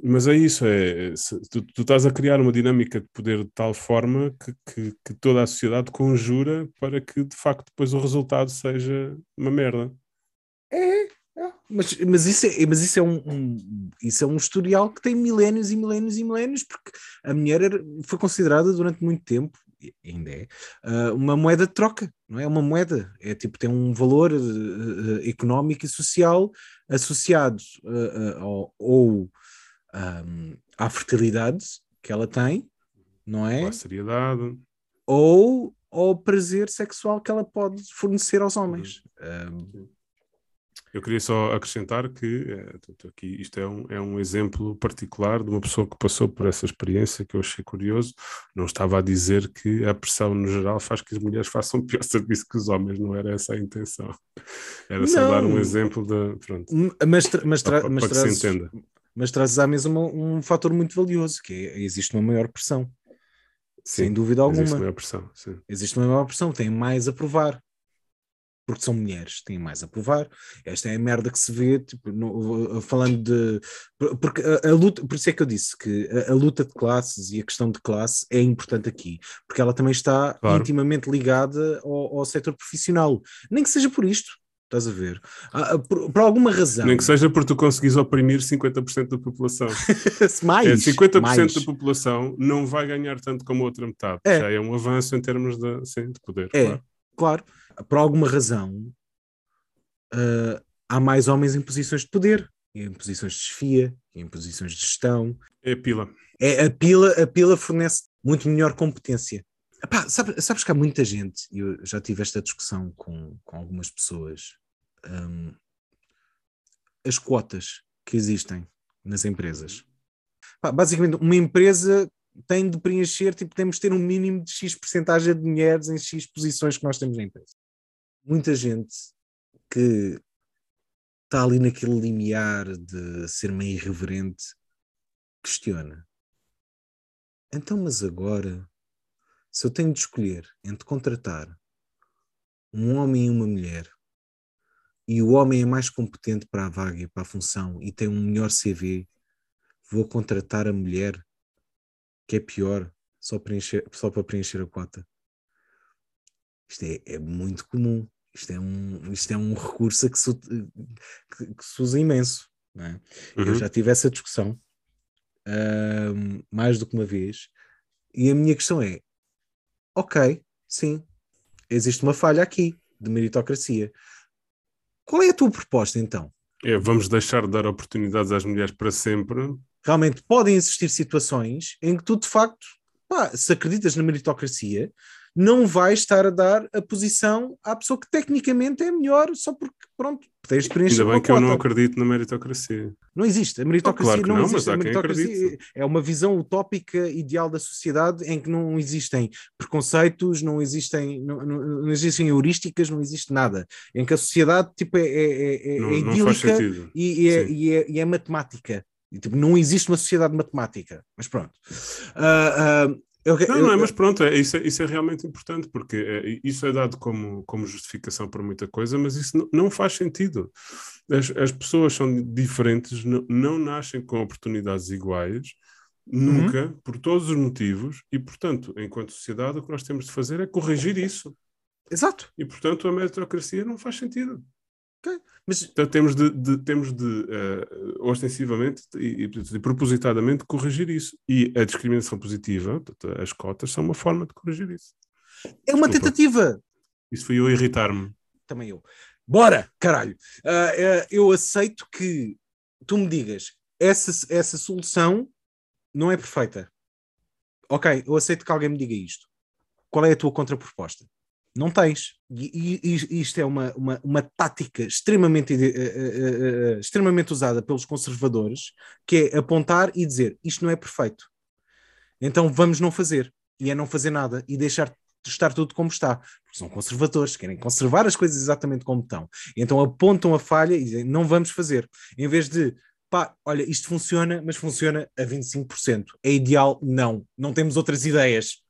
Mas é isso, é, tu, tu, estás a criar uma dinâmica de poder de tal forma que, que, que, toda a sociedade conjura para que de facto depois o resultado seja uma merda. É, é. Mas, mas, isso é, mas isso, é um, um, isso é um historial que tem milénios e milénios e milénios, porque a mulher era, foi considerada durante muito tempo ainda é, uh, uma moeda de troca, não é? Uma moeda, é tipo, tem um valor uh, económico e social associado ao, ou um, à fertilidade que ela tem, não é? Ou à seriedade. Ou ao prazer sexual que ela pode fornecer aos homens. Um, eu queria só acrescentar que é, aqui, isto é um, é um exemplo particular de uma pessoa que passou por essa experiência que eu achei curioso. Não estava a dizer que a pressão no geral faz que as mulheres façam pior serviço que os homens, não era essa a intenção. Era só não. dar um exemplo de. Pronto, mas, tra mas, tra mas, para trazes, mas trazes à mesa um, um fator muito valioso, que é, existe uma maior pressão. Sim, sem dúvida alguma. Existe uma maior pressão. Sim. Existe uma maior pressão, tem mais a provar porque são mulheres, têm mais a provar. Esta é a merda que se vê, tipo, no, falando de. Porque a, a, luta, por isso é que eu disse que a, a, luta de classes e a questão de classe é importante aqui, porque ela também está claro. intimamente ligada ao, ao setor profissional. Nem que seja por isto. Estás a ver? Ah, ah, por, por, alguma razão. Nem que seja porque tu conseguis oprimir 50% da população. mais. É, 50% mais. da população não vai ganhar tanto como a outra metade. É. Já é um avanço em termos de, sim, de poder. É, claro. claro. Por alguma razão, uh, há mais homens em posições de poder, em posições de desfia, em posições de gestão. É a pila. É, a pila. A pila fornece muito melhor competência. Epá, sabe, sabes que há muita gente, e eu já tive esta discussão com, com algumas pessoas, um, as quotas que existem nas empresas. Epá, basicamente, uma empresa tem de preencher, tipo, temos de ter um mínimo de X porcentagem de mulheres em X posições que nós temos na empresa. Muita gente que está ali naquele limiar de ser meio irreverente questiona. Então, mas agora se eu tenho de escolher entre contratar um homem e uma mulher e o homem é mais competente para a vaga e para a função e tem um melhor CV, vou contratar a mulher que é pior só, preencher, só para preencher a cota. Isto é, é muito comum. Isto é um, isto é um recurso que se, que, que se usa imenso. É? Uhum. Eu já tive essa discussão uh, mais do que uma vez. E a minha questão é: ok, sim, existe uma falha aqui de meritocracia. Qual é a tua proposta então? É, vamos deixar de dar oportunidades às mulheres para sempre. Realmente podem existir situações em que tu, de facto, pá, se acreditas na meritocracia, não vai estar a dar a posição à pessoa que tecnicamente é melhor só porque, pronto, tens experiência. Ainda bem que eu não acredito na meritocracia. Não existe. A meritocracia oh, claro não, não, existe. a meritocracia é uma visão utópica, ideal da sociedade em que não existem preconceitos, não existem, não, não, não existem heurísticas, não existe nada. Em que a sociedade tipo, é, é, é, não, é idílica e, e, é, e, é, e é matemática. E, tipo, não existe uma sociedade matemática, mas pronto. Uh, uh, eu, não, eu, não é, mas pronto, é, isso, é, isso é realmente importante, porque é, isso é dado como, como justificação para muita coisa, mas isso não, não faz sentido. As, as pessoas são diferentes, não, não nascem com oportunidades iguais, nunca, uhum. por todos os motivos, e portanto, enquanto sociedade, o que nós temos de fazer é corrigir isso. Exato. E portanto, a meritocracia não faz sentido. Okay. Mas... Então, temos de, de temos de uh, ostensivamente e, e, propositadamente corrigir isso. E a discriminação positiva, as cotas, são uma forma de corrigir isso. É uma Desculpa. tentativa. Isso foi eu irritar-me. Também eu. Bora, caralho. Uh, uh, eu aceito que tu me digas essa, essa solução não é perfeita. Ok, eu aceito que alguém me diga isto. Qual é a tua contraproposta? Não tens. E, e, isto é uma, uma, uma tática extremamente, uh, uh, uh, extremamente usada pelos conservadores, que é apontar e dizer isto não é perfeito. Então vamos não fazer. E é não fazer nada e deixar de estar tudo como está. Porque são conservadores, querem conservar as coisas exatamente como estão. Então apontam a falha e dizem não vamos fazer. Em vez de pá, olha, isto funciona, mas funciona a 25%. É ideal? Não. Não temos outras ideias.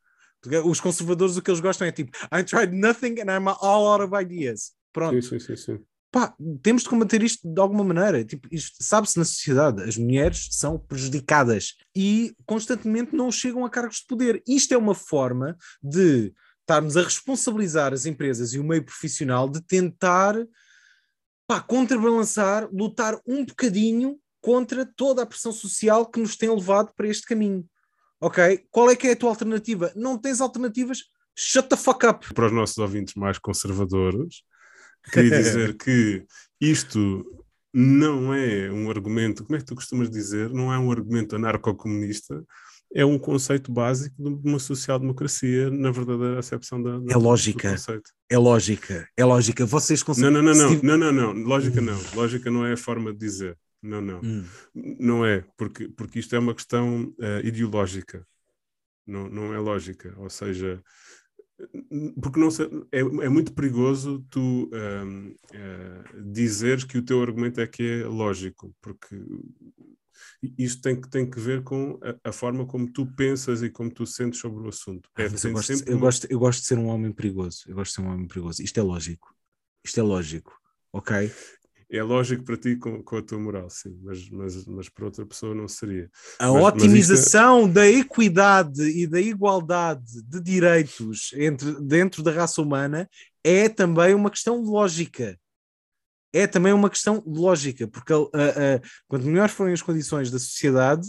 Os conservadores o que eles gostam é tipo I tried nothing and I'm all out of ideas. Pronto. Sim, sim, sim. Pá, temos de combater isto de alguma maneira. Tipo, sabe-se na sociedade, as mulheres são prejudicadas e constantemente não chegam a cargos de poder. Isto é uma forma de estarmos a responsabilizar as empresas e o meio profissional de tentar pá, contrabalançar, lutar um bocadinho contra toda a pressão social que nos tem levado para este caminho. Ok? Qual é que é a tua alternativa? Não tens alternativas? Shut the fuck up. Para os nossos ouvintes mais conservadores, queria dizer que isto não é um argumento, como é que tu costumas dizer? Não é um argumento anarco-comunista, é um conceito básico de uma social-democracia, na verdadeira acepção da, da é lógica. É lógica, é lógica. Vocês conseguem. Não, não, não, não, não, não, não, lógica não. Lógica não é a forma de dizer. Não, não. Hum. Não é, porque, porque isto é uma questão uh, ideológica. Não, não é lógica. Ou seja, porque não é, é muito perigoso tu um, ehm, uh, eh, dizeres que o teu argumento é que é lógico, porque isto tem que, tem que ver com a, a, forma como tu pensas e como tu sentes sobre o assunto. É, eu, gosto, eu, gosto, eu gosto de ser um homem perigoso. Eu gosto de ser um homem perigoso. Isto é lógico. Isto é lógico, ok? É lógico para ti com, com a tua moral, sim, mas, mas, mas para outra pessoa não seria. A Mas- mas otimização da equidade e da igualdade de direitos entre, dentro da raça humana é também uma questão lógica. É também uma questão lógica, porque ah, quanto melhores forem as condições da sociedade,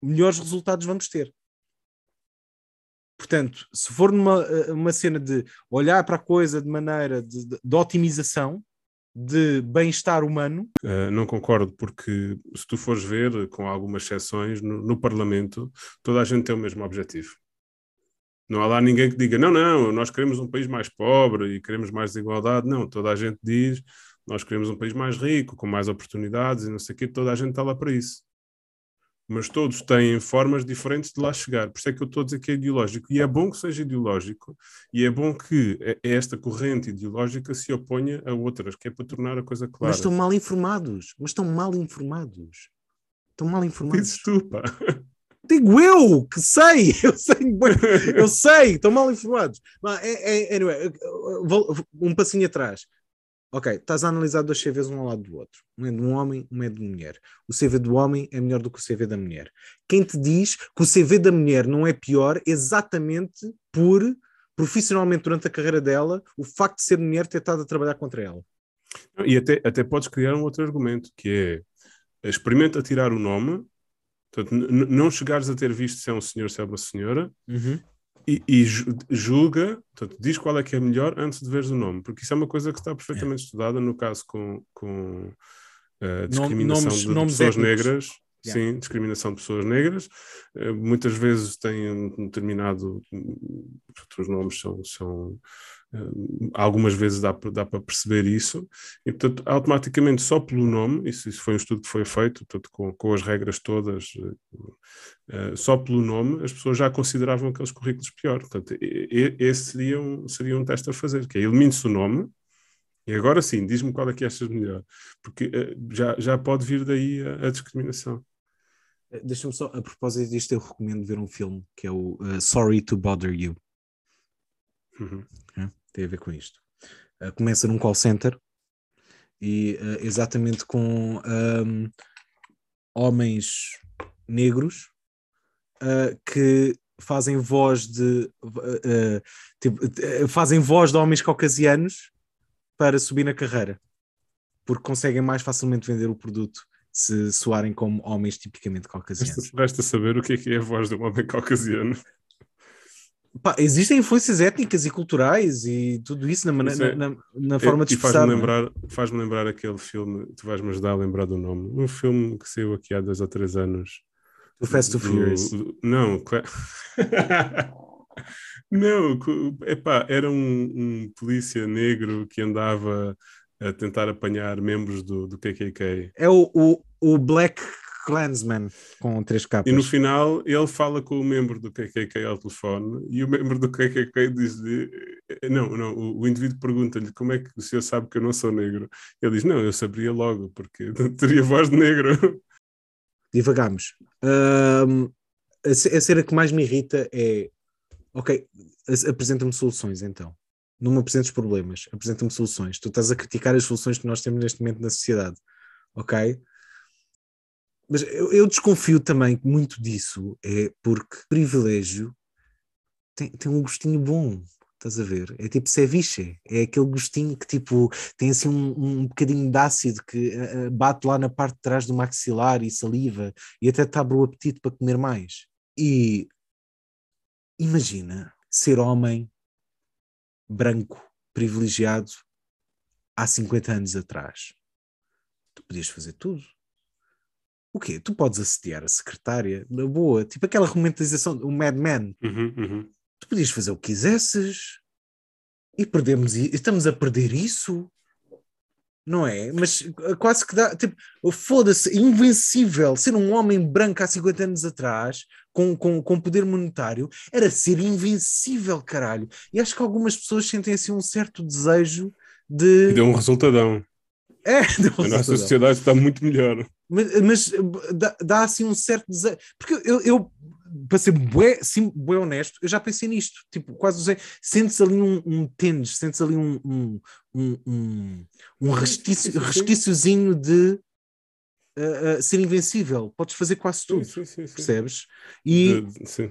melhores resultados vamos ter. Portanto, se for numa ah, uma cena de olhar para a coisa de maneira de, de- de otimização, de bem-estar humano, Uh, não concordo, porque se tu fores ver, com algumas exceções, no, no Parlamento, toda a gente tem o mesmo objetivo. Não há lá ninguém que diga, não, não, nós queremos um país mais pobre e queremos mais desigualdade. Não, toda a gente diz, nós queremos um país mais rico, com mais oportunidades e não sei o quê, toda a gente está lá para isso. Mas todos têm formas diferentes de lá chegar. Por isso é que eu estou a dizer que é ideológico. E é bom que seja ideológico, e é bom que eh, esta corrente ideológica se oponha a outras, que é para tornar a coisa clara. mas estão mal informados. Mas estão mal informados. Estão mal informados. Dizes tu, pá. Digo eu que sei, eu sei, eu sei, estão mal informados. Mas, é, é, anyway, um passinho atrás. Ok, estás a analisar dois CVs um ao lado do outro. Um é de um homem, um é de uma mulher. O CV do homem é melhor do que o CV da mulher. Quem te diz que o CV da mulher não é pior exatamente por, profissionalmente durante a carreira dela, o facto de ser mulher ter estado a trabalhar contra ela? E até, até podes criar um outro argumento, que é experimenta tirar o nome, portanto, não chegares a ter visto se é um senhor, se é uma senhora, e, e ju- julga, portanto, diz qual é que é melhor antes de veres o nome, porque isso é uma coisa que está perfeitamente estudada no caso com, com a discriminação nomes- de, nomes pessoas étnicos. negras. Yeah. Sim, discriminação de pessoas negras. Eh, muitas vezes tem um determinado. Os nomes são. são algumas vezes dá, dá para perceber isso, e portanto, automaticamente, só pelo nome, isso, isso foi um estudo que foi feito, portanto, com, com as regras todas, eh, eh, só pelo nome, as pessoas já consideravam aqueles currículos pior. Portanto, esse seria um, seria um teste a fazer, que é elimine-se o nome, e agora sim, diz-me qual é que achas melhor, porque eh, já, já pode vir daí a, a discriminação. Deixa-me só, a propósito disto, eu recomendo ver um filme que é o uh, Sorry to Bother You. Uhum. né? Tem a ver com isto. Uh, começa num call center e uh, exatamente com um, homens negros uh, que fazem voz de tipo, fazem voz de homens caucasianos para subir na carreira porque conseguem mais facilmente vender o produto se soarem como homens tipicamente caucasianos. Resta saber o que é que é a voz de um homem caucasiano. Pá, existem influências étnicas e culturais e tudo isso na, é- na, na- na forma de e expressar. faz-me não é? lembrar, faz lembrar aquele filme, tu vais-me ajudar a lembrar do nome, um filme que saiu aqui há dois ou três anos. Do Fast do- Furious. do- não, cla- não, co- epá, era um, um polícia negro que andava a tentar apanhar membros do, do KKK. É o, o, o Black Klansman com três capas. E no final ele fala com o membro do KKK ao telefone e o membro do KKK diz-lhe: Não, não, o, o indivíduo pergunta-lhe como é que o senhor sabe que eu não sou negro. Ele diz: Não, eu saberia logo, porque teria voz de negro. Divagamos. Ahm, a, a cena que mais me irrita é: Ok, apresenta-me soluções então. Não me apresentes problemas, apresenta-me soluções. Tu estás a criticar as soluções que nós temos neste momento na sociedade, ok? Mas eu, eu desconfio também muito disso é porque privilégio tem, tem um gostinho bom, estás a ver? É tipo ceviche, é aquele gostinho que tipo tem assim um, um bocadinho de ácido que eh, bate lá na parte de trás do maxilar e saliva e até te abre o apetite para comer mais. E imagina ser homem branco, privilegiado há 50 anos atrás. Tu podias fazer tudo. O quê? Tu podes assediar a secretária, na boa, tipo aquela romantização, o Mad Men. Uhum, uhum. Tu podias fazer o que quisesses e perdemos, estamos a perder isso, não é? Mas eh, quase que dá, tipo, foda-se, invencível, ser um homem branco há 50 anos atrás, com, com, com poder monetário, era ser invencível, caralho. E acho que algumas pessoas sentem assim um certo desejo de. E deu um resultadão. É, de um A nossa resultado. sociedade está muito melhor. Mas, mas dá, dá assim um certo desejo. Porque eu, eu para ser bué, sim, bué honesto, eu já pensei nisto. Tipo, quase usei. Sentes ali um, um tênis, sentes ali um, um, um, um, restício, restíciozinho de uh, uh, ser invencível. Podes fazer quase tudo, Sim, sim, sim, percebes? E sim.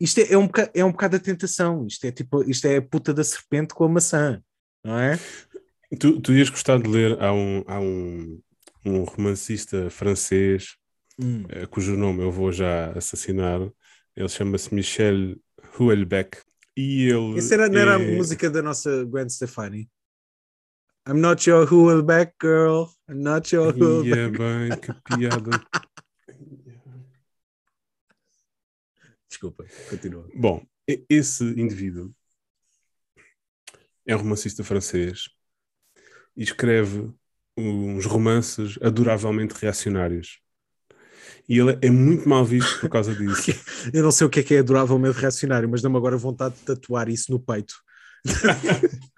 isto é, é, um bocado, é um bocado a tentação. Isto é tipo, isto é a puta da serpente com a maçã, não é? Tu, tu ias gostar de ler, há um, há um, um romancista francês Hum. eh, cujo nome eu vou já assassinar. Ele chama-se Michel Houellebecq e ele Essa era, não era a é- música da nossa Gwen Stefani? I'm not your Huelbeck girl. I'm not your Huelbeck. Ia bem, que piada. Desculpa, continua. Bom, esse indivíduo é um romancista francês e escreve uns romances adoravelmente reacionários. E ele é muito mal visto por causa disso. Eu não sei o que é que é adoravelmente reacionário, mas dá-me agora vontade de tatuar isso no peito.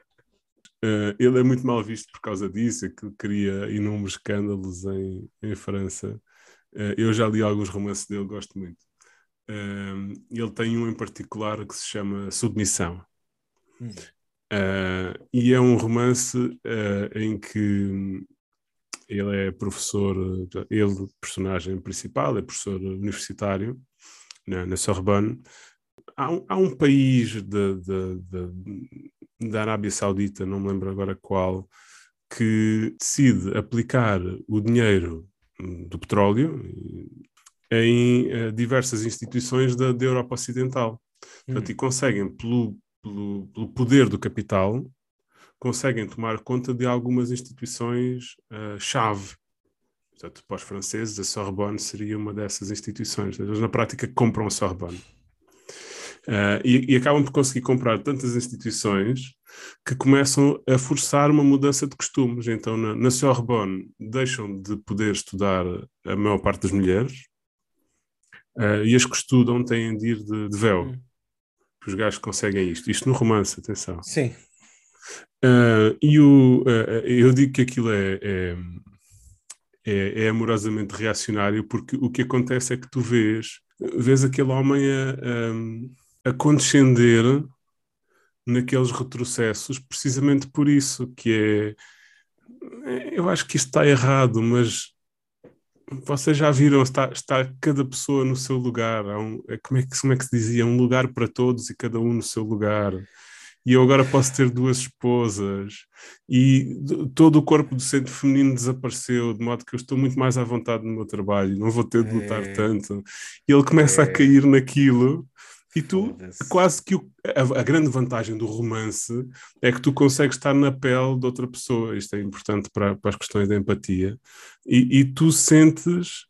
Eh, ele é muito mal visto por causa disso, é que cria inúmeros escândalos em, em França. Eh, eu já li alguns romances dele, gosto muito. Eh, ele tem um em particular que se chama Submissão. Hum. Eh, e é um romance eh, em que ele é professor, ele, personagem principal, é professor universitário na, na Sorbonne. Há um, há um país de, de- de- da Arábia Saudita, não me lembro agora qual, que decide aplicar o dinheiro hum, do petróleo em eh, diversas instituições da, da Europa Ocidental. Portanto, e conseguem, pelo, pelo, pelo poder do capital, conseguem tomar conta de algumas instituições-chave. Portanto, para os franceses, a Sorbonne seria uma dessas instituições. Eles, na prática, compram a Sorbonne. Ah, e, e acabam por conseguir comprar tantas instituições que começam a forçar uma mudança de costumes. Então, na, na Sorbonne, deixam de poder estudar a maior parte das mulheres ah, e as que estudam têm de ir de, de véu. Os gajos conseguem isto. Isto no romance, atenção. Sim. Ah, e o, ah, eu digo que aquilo é, é, é, é amorosamente reacionário porque o que acontece é que tu vês, vês aquele homem a, a, a condescender naqueles retrocessos precisamente por isso, que é eu acho que isto está errado, mas vocês já viram, está, está cada pessoa no seu lugar, um, é, como, é que, como é que se dizia? Um lugar para todos e cada um no seu lugar e eu agora posso ter duas esposas e todo o corpo docente feminino desapareceu, de modo que eu estou muito mais à vontade no meu trabalho, não vou ter de lutar É. tanto. E ele começa É. a cair naquilo e tu, quase que o- a, a grande vantagem do romance é que tu consegues estar na pele de outra pessoa, isto é importante para, para as questões da empatia, e, e tu sentes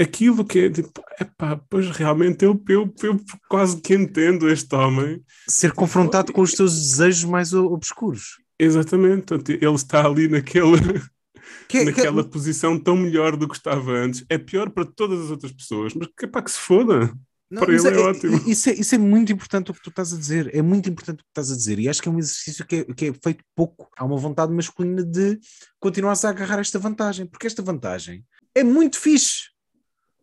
aquilo que é tipo, epá, pois realmente eu, eu, eu quase que entendo este homem Ser confrontado com os teus desejos mais obscuros. Exatamente, portanto, ele está ali naquele, Que, é- que- naquela posição tão melhor do que estava antes. É pior para todas as outras pessoas, mas que pá que se foda. Não, Para ele é ótimo. Isso é, isso é muito importante o que tu estás a dizer. É muito importante o que estás a dizer. E acho que é um exercício que é, que é feito pouco. Há uma vontade masculina de continuar a agarrar esta vantagem, porque esta vantagem é muito fixe.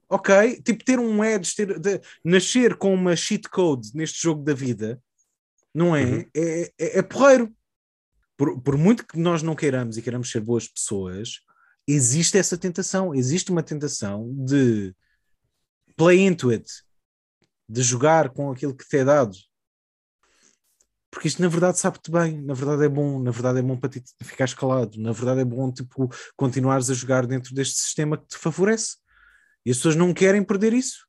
Ok? Tipo, ter um edge, ter, de- nascer com uma cheat code neste jogo da vida, não é? Uhum. É, é, é porreiro. Por, por muito que nós não queiramos e queiramos ser boas pessoas, existe essa tentação. Existe uma tentação de play into it, de jogar com aquilo que te é dado. Porque isto na verdade sabe-te bem, na verdade é bom, na verdade é bom para ti ficar escalado, na verdade é bom tipo, continuares a jogar dentro deste sistema que te favorece. E as pessoas não querem perder isso.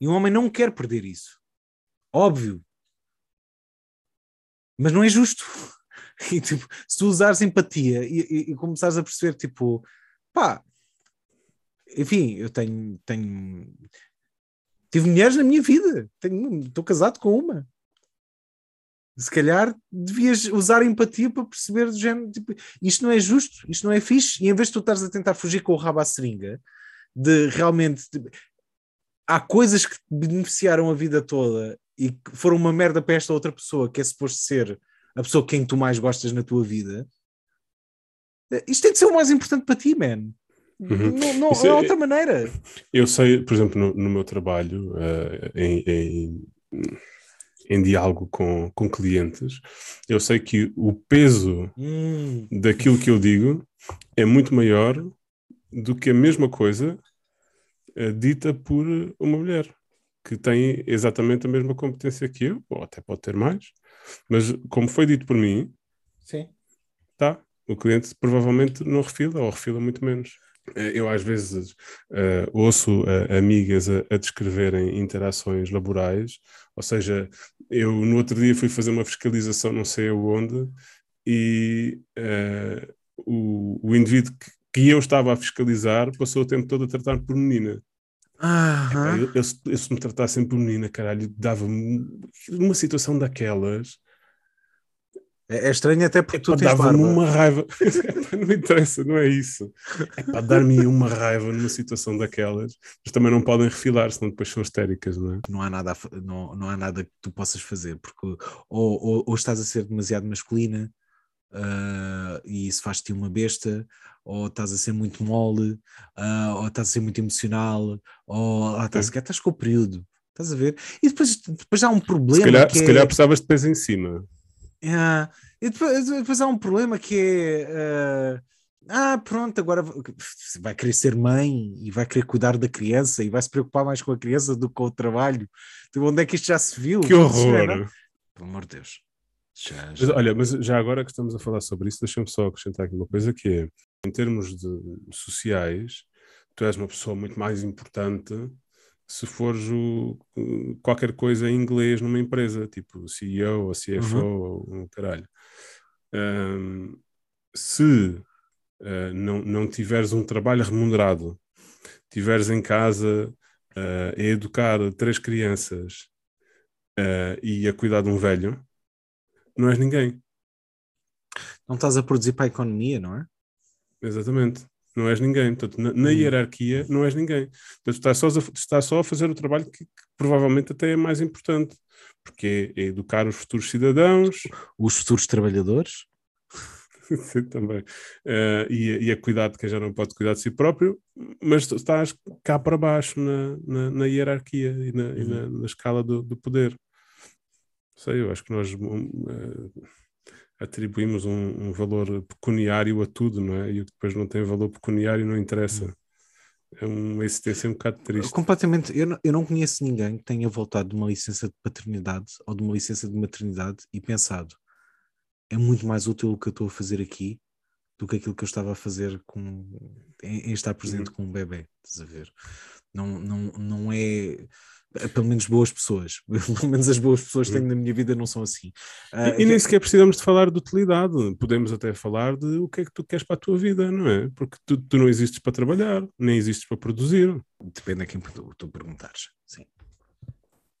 E um homem não quer perder isso. Óbvio. Mas não é justo. E, tipo, se tu usares empatia e, e- e começares a perceber, tipo, pá, enfim, eu tenho, tenho tive mulheres na minha vida, estou casado com uma. Se calhar devias usar empatia para perceber do género, tipo, isto não é justo, isto não é fixe, e em vez de tu estares a tentar fugir com o rabo à seringa, de realmente há coisas que te beneficiaram a vida toda e que foram uma merda para esta outra pessoa que é suposto ser a pessoa quem tu mais gostas na tua vida. Isto tem de ser o mais importante para ti, man. Uhum. Não, não é, é, outra maneira. Eu sei, por exemplo, no, no meu trabalho, uh, em, em, em, diálogo com, com clientes, eu sei que o peso hum. daquilo que eu digo é muito maior do que a mesma coisa uh, dita por uma mulher que tem exatamente a mesma competência que eu, ou até pode ter mais, mas como foi dito por mim, Sim. tá, o cliente provavelmente não refila ou refila muito menos. Eh, eu às vezes uh, ouço uh, amigas a, a, descreverem interações laborais, ou seja, eu no outro dia fui fazer uma fiscalização não sei aonde e uh, o, o indivíduo que, que, eu estava a fiscalizar passou o tempo todo a tratar por menina. Uhum. Eu, eu, eu, se me tratassem por menina, caralho, dava-me uma situação daquelas é, é estranho até porque é tu tens dava-me uma raiva. não interessa, não é isso. É para dar-me uma raiva numa situação daquelas, mas também não podem refilar, senão depois são histéricas, não é? Não há nada, não, não há nada que tu possas fazer, porque ou, ou, ou estás a ser demasiado masculina uh, e isso faz-te uma besta, ou estás a ser muito mole, uh, ou estás a ser muito emocional, ou ah, estás, é. estás com o período. Estás a ver? E depois, depois há um problema. Se calhar, se é... calhar precisavas de peso em cima. Yeah. E depois, depois, há um problema que é. Uh, ah, pronto, agora vai querer ser mãe e vai querer cuidar da criança e vai se preocupar mais com a criança do que com o trabalho. Então, onde é que isto já se viu? Que horror! Pelo amor de Deus. Já, já. Mas, olha, mas já agora que estamos a falar sobre isso, deixa-me só acrescentar aqui uma coisa que é, em termos de sociais, tu és uma pessoa muito mais importante se fores o, qualquer coisa em inglês numa empresa, tipo CEO ou CFO uhum. ou um caralho. Um, se uh, não, não tiveres um trabalho remunerado, tiveres em casa uh, a educar três crianças uh, e a cuidar de um velho, não és ninguém. Não estás a produzir para a economia, não é? Exatamente não és ninguém. Portanto, na, na, hum. hierarquia, não és ninguém. Portanto, estás só, a, estás só a fazer o trabalho que, que, provavelmente até é mais importante, porque é, é educar os futuros cidadãos. Os futuros trabalhadores. Sim, também. Uh, e, e, a cuidar de quem já não pode cuidar de si próprio, mas estás cá para baixo na, na, na hierarquia e na, uhum. e na escala do, do, poder. Sei, eu acho que nós. Uh, atribuímos um, um, valor pecuniário a tudo, não é? E o que depois não tem valor pecuniário não interessa. É uma existência um bocado triste. Completamente. Eu não, eu não conheço ninguém que tenha voltado de uma licença de paternidade ou de uma licença de maternidade e pensado é muito mais útil o que eu estou a fazer aqui do que aquilo que eu estava a fazer com, em, em estar presente uhum. com um bebê. Estás a ver? Não, não, não é pelo menos boas pessoas. Pelo menos as boas pessoas que tenho na minha vida não são assim. Uh, e, e nem sequer precisamos de falar de utilidade. Podemos até falar de o que é que tu queres para a tua vida, não é? Porque tu, tu não existes para trabalhar, nem existes para produzir. Depende a quem tu, tu perguntares. Sim.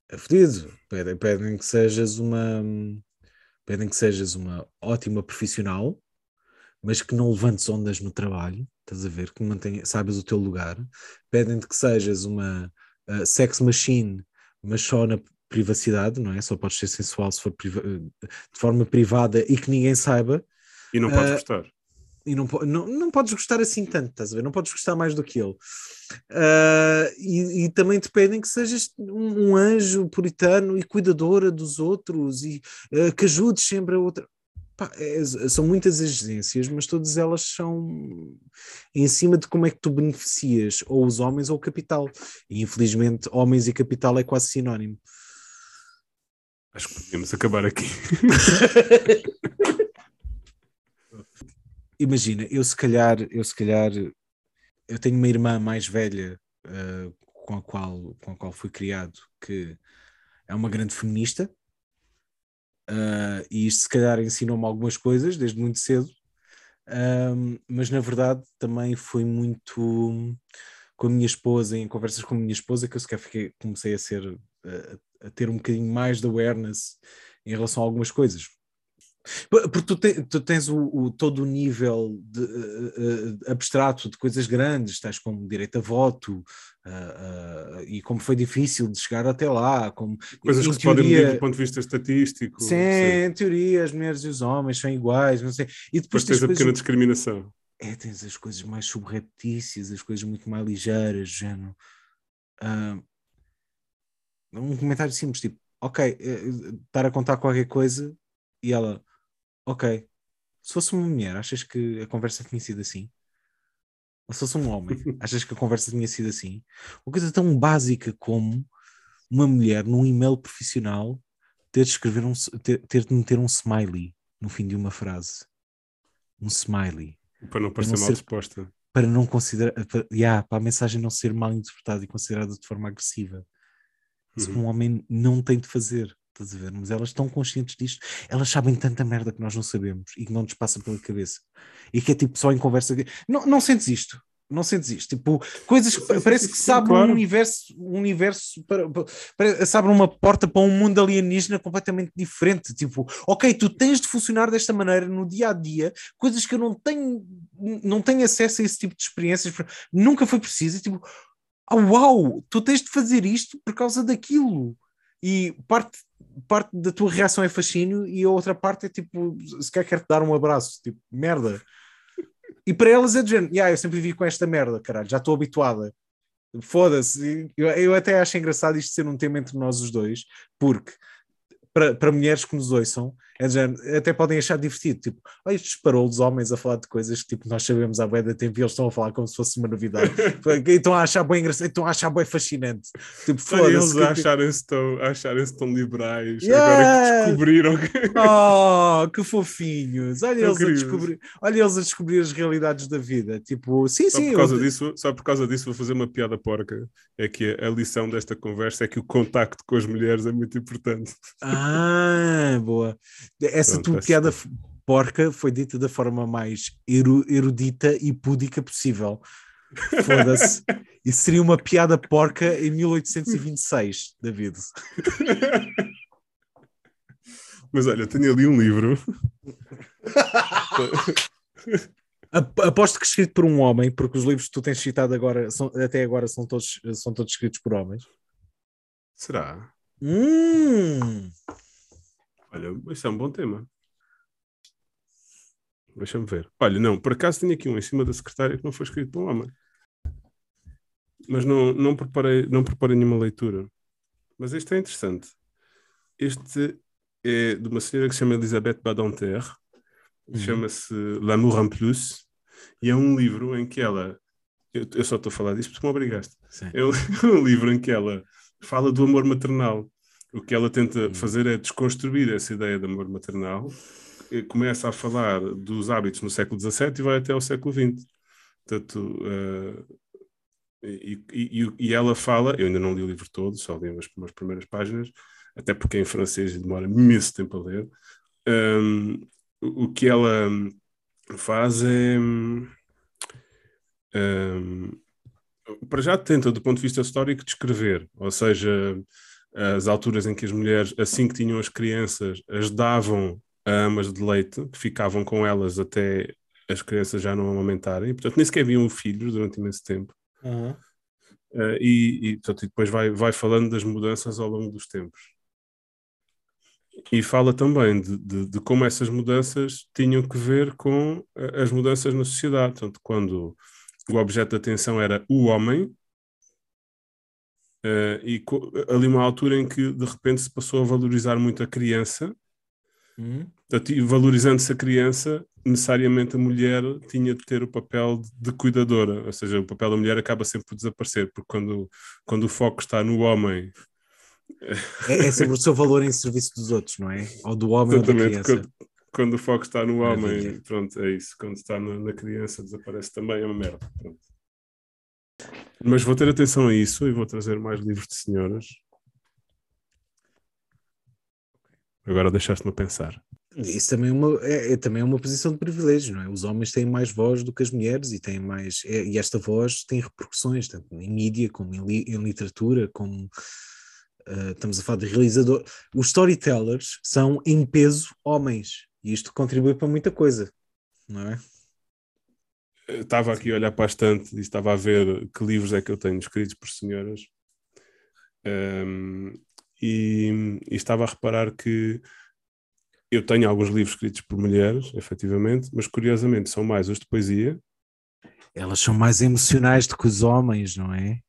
É fedido. Pedem, pedem que sejas uma. Pedem que sejas uma ótima profissional, mas que não levantes ondas no trabalho. Estás a ver? Que mantenha, saibas o teu lugar. Pedem-te que sejas uma uh, sex machine, mas só na privacidade, não é? Só podes ser sensual se for de forma privada e que ninguém saiba. E não podes uh, gostar. E não, não, não podes gostar assim tanto, estás a ver? Não podes gostar mais do que ele. Uh, e, e, também te pedem que sejas um, um, anjo puritano e cuidadora dos outros e que ajudes sempre a outra. Pá, é, são muitas exigências, mas todas elas são em cima de como é que tu beneficias ou os homens ou o capital. E infelizmente, homens e capital é quase sinónimo. Acho que podemos acabar aqui. Imagina, eu se calhar, eu se calhar, eu tenho uma irmã mais velha uh, com, a qual, com a qual fui criado que é uma grande feminista Uh, e isto se calhar ensinou-me algumas coisas desde muito cedo, uh, mas na verdade também foi muito com a minha esposa, em conversas com a minha esposa, que eu sequer fiquei, comecei a ser uh, a ter um bocadinho mais de awareness em relação a algumas coisas. Porque tu, te, tu tens o, o, todo o nível de, uh, uh, abstrato de coisas grandes, tais como direito a voto, uh, e como foi difícil de chegar até lá. Como, coisas que teoria, se podem medir do ponto de vista estatístico. Sim, em teoria as mulheres e os homens são iguais, não sei. E depois tens a pequena discriminação. é, tens as coisas mais subreptícias, as coisas muito mais ligeiras, género. Uh, um comentário simples, tipo, ok, estar a contar qualquer coisa e ela, ok, se fosse uma mulher, achas que a conversa tinha sido assim? Ou se fosse um homem, achas que a conversa tinha sido assim? Uma coisa tão básica como uma mulher num e-mail profissional ter de escrever um, ter, ter de meter um smiley no fim de uma frase. Um smiley. Para não parecer não mal ser- disposta. Para não considerar, para, yeah, para a mensagem não ser mal interpretada e considerada de forma agressiva. Isso Uhum. um homem não tem de fazer, estás a ver? Mas elas estão conscientes disto, elas sabem tanta merda que nós não sabemos e que não nos passa pela cabeça. E que é tipo só em conversa. Não, não sentes isto. Não sentes isto, tipo, coisas que Sim, parece que sim, abre claro. um universo, um universo para, para, uma porta para um mundo alienígena completamente diferente. Tipo, ok, tu tens de funcionar desta maneira no dia a dia, coisas que eu não tenho, não tenho acesso a esse tipo de experiências, nunca foi preciso. Tipo, ah, uau, tu tens de fazer isto por causa daquilo. E parte, parte da tua reação é fascínio e a outra parte é tipo, se quer quer te dar um abraço, tipo, merda. E para elas é de género, yeah, eu sempre vivi com esta merda, caralho, já estou habituada. Foda-se. Eu, eu até acho engraçado isto ser um tema entre nós os dois, porque para, para mulheres que nos ouçam, é de género, até podem achar divertido, tipo, olha estes parolos homens a falar de coisas que tipo, nós sabemos há bué da tempo e eles estão a falar como se fosse uma novidade. e estão a achar bem engraçado, estão a achar bem fascinante. Tipo, eles foda-se. a que- acharem-se tão, a acharem-se tão liberais, Yeah! agora que descobriram que. Oh, que fofinhos! Olha eles, a descobrir, olha eles a descobrir as realidades da vida. Tipo, sim, Só sim. por, causa eu- disso, só por causa disso vou fazer uma piada porca. É que a lição desta conversa é que o contacto com as mulheres é muito importante. Ah, boa. Essa Pronto, tua piada porca foi dita da forma mais eru- erudita e púdica possível. Foda-se. Isso seria uma piada porca em 1826, David. Mas olha, tenho ali um livro. Ap- Aposto que escrito por um homem, porque os livros que tu tens citado agora, são, até agora, são todos, são todos escritos por homens. Será? Hum, Olha, isso é um bom tema. Deixa-me ver. Olha, não, por acaso tenho aqui um em cima da secretária que não foi escrito por um homem. Mas não, não, preparei, não preparei nenhuma leitura. Mas este é interessante. Este é de uma senhora que se chama Elisabeth Badinter. Uhum. Chama-se L'amour en plus. E é um livro em que ela. Eu, eu só estou a falar disto porque me obrigaste. sim. É um, um livro em que ela fala do amor maternal. O que ela tenta fazer é desconstruir essa ideia de amor maternal. E Começa a falar dos hábitos no século XVII e vai até ao século XX. Portanto, eh, e, e- e- ela fala, eu ainda não li o livro todo, só li umas, umas primeiras páginas, até porque é em francês e demora imenso tempo a ler. Hum, o que ela faz é. hum, para já tenta, do ponto de vista histórico, descrever, ou seja, as alturas em que as mulheres, assim que tinham as crianças, as davam a amas de leite, que ficavam com elas até as crianças já não amamentarem, portanto, nem sequer viam filhos durante imenso tempo. Uhum. Eh, e, e, portanto, e depois vai, vai falando das mudanças ao longo dos tempos. E fala também de, de, de como essas mudanças tinham que ver com eh, as mudanças na sociedade. Portanto, quando o objeto de atenção era o homem, eh, e ali uma altura em que de repente se passou a valorizar muito a criança, Uhum. Portanto, e valorizando-se a criança, necessariamente a mulher tinha de ter o papel de, cuidadora, ou seja, o papel da mulher acaba sempre por desaparecer, porque quando, quando o foco está no homem, É, é sempre o seu valor em serviço dos outros, não é? Ou do homem ou da exatamente, criança. quando, quando o foco está no homem, pronto, é isso. Quando está na, na criança, desaparece também, é uma merda. pronto. Mas vou ter atenção a isso e vou trazer mais livros de senhoras. Agora deixaste-me pensar. Isso também é, uma, é, é também uma posição de privilégio, não é? Os homens têm mais voz do que as mulheres e têm mais. é- e esta voz tem repercussões, tanto em mídia como em, li- em literatura, como ah, estamos a falar de realizador. Os storytellers são em peso homens e isto contribui para muita coisa, não é? Estava aqui a olhar para a estante e estava a ver que livros é que eu tenho escritos por senhoras. Ahm, e, e estava a reparar que eu tenho alguns livros escritos por mulheres, efetivamente, mas curiosamente são mais os de poesia, Elas são mais emocionais do que os homens, não é?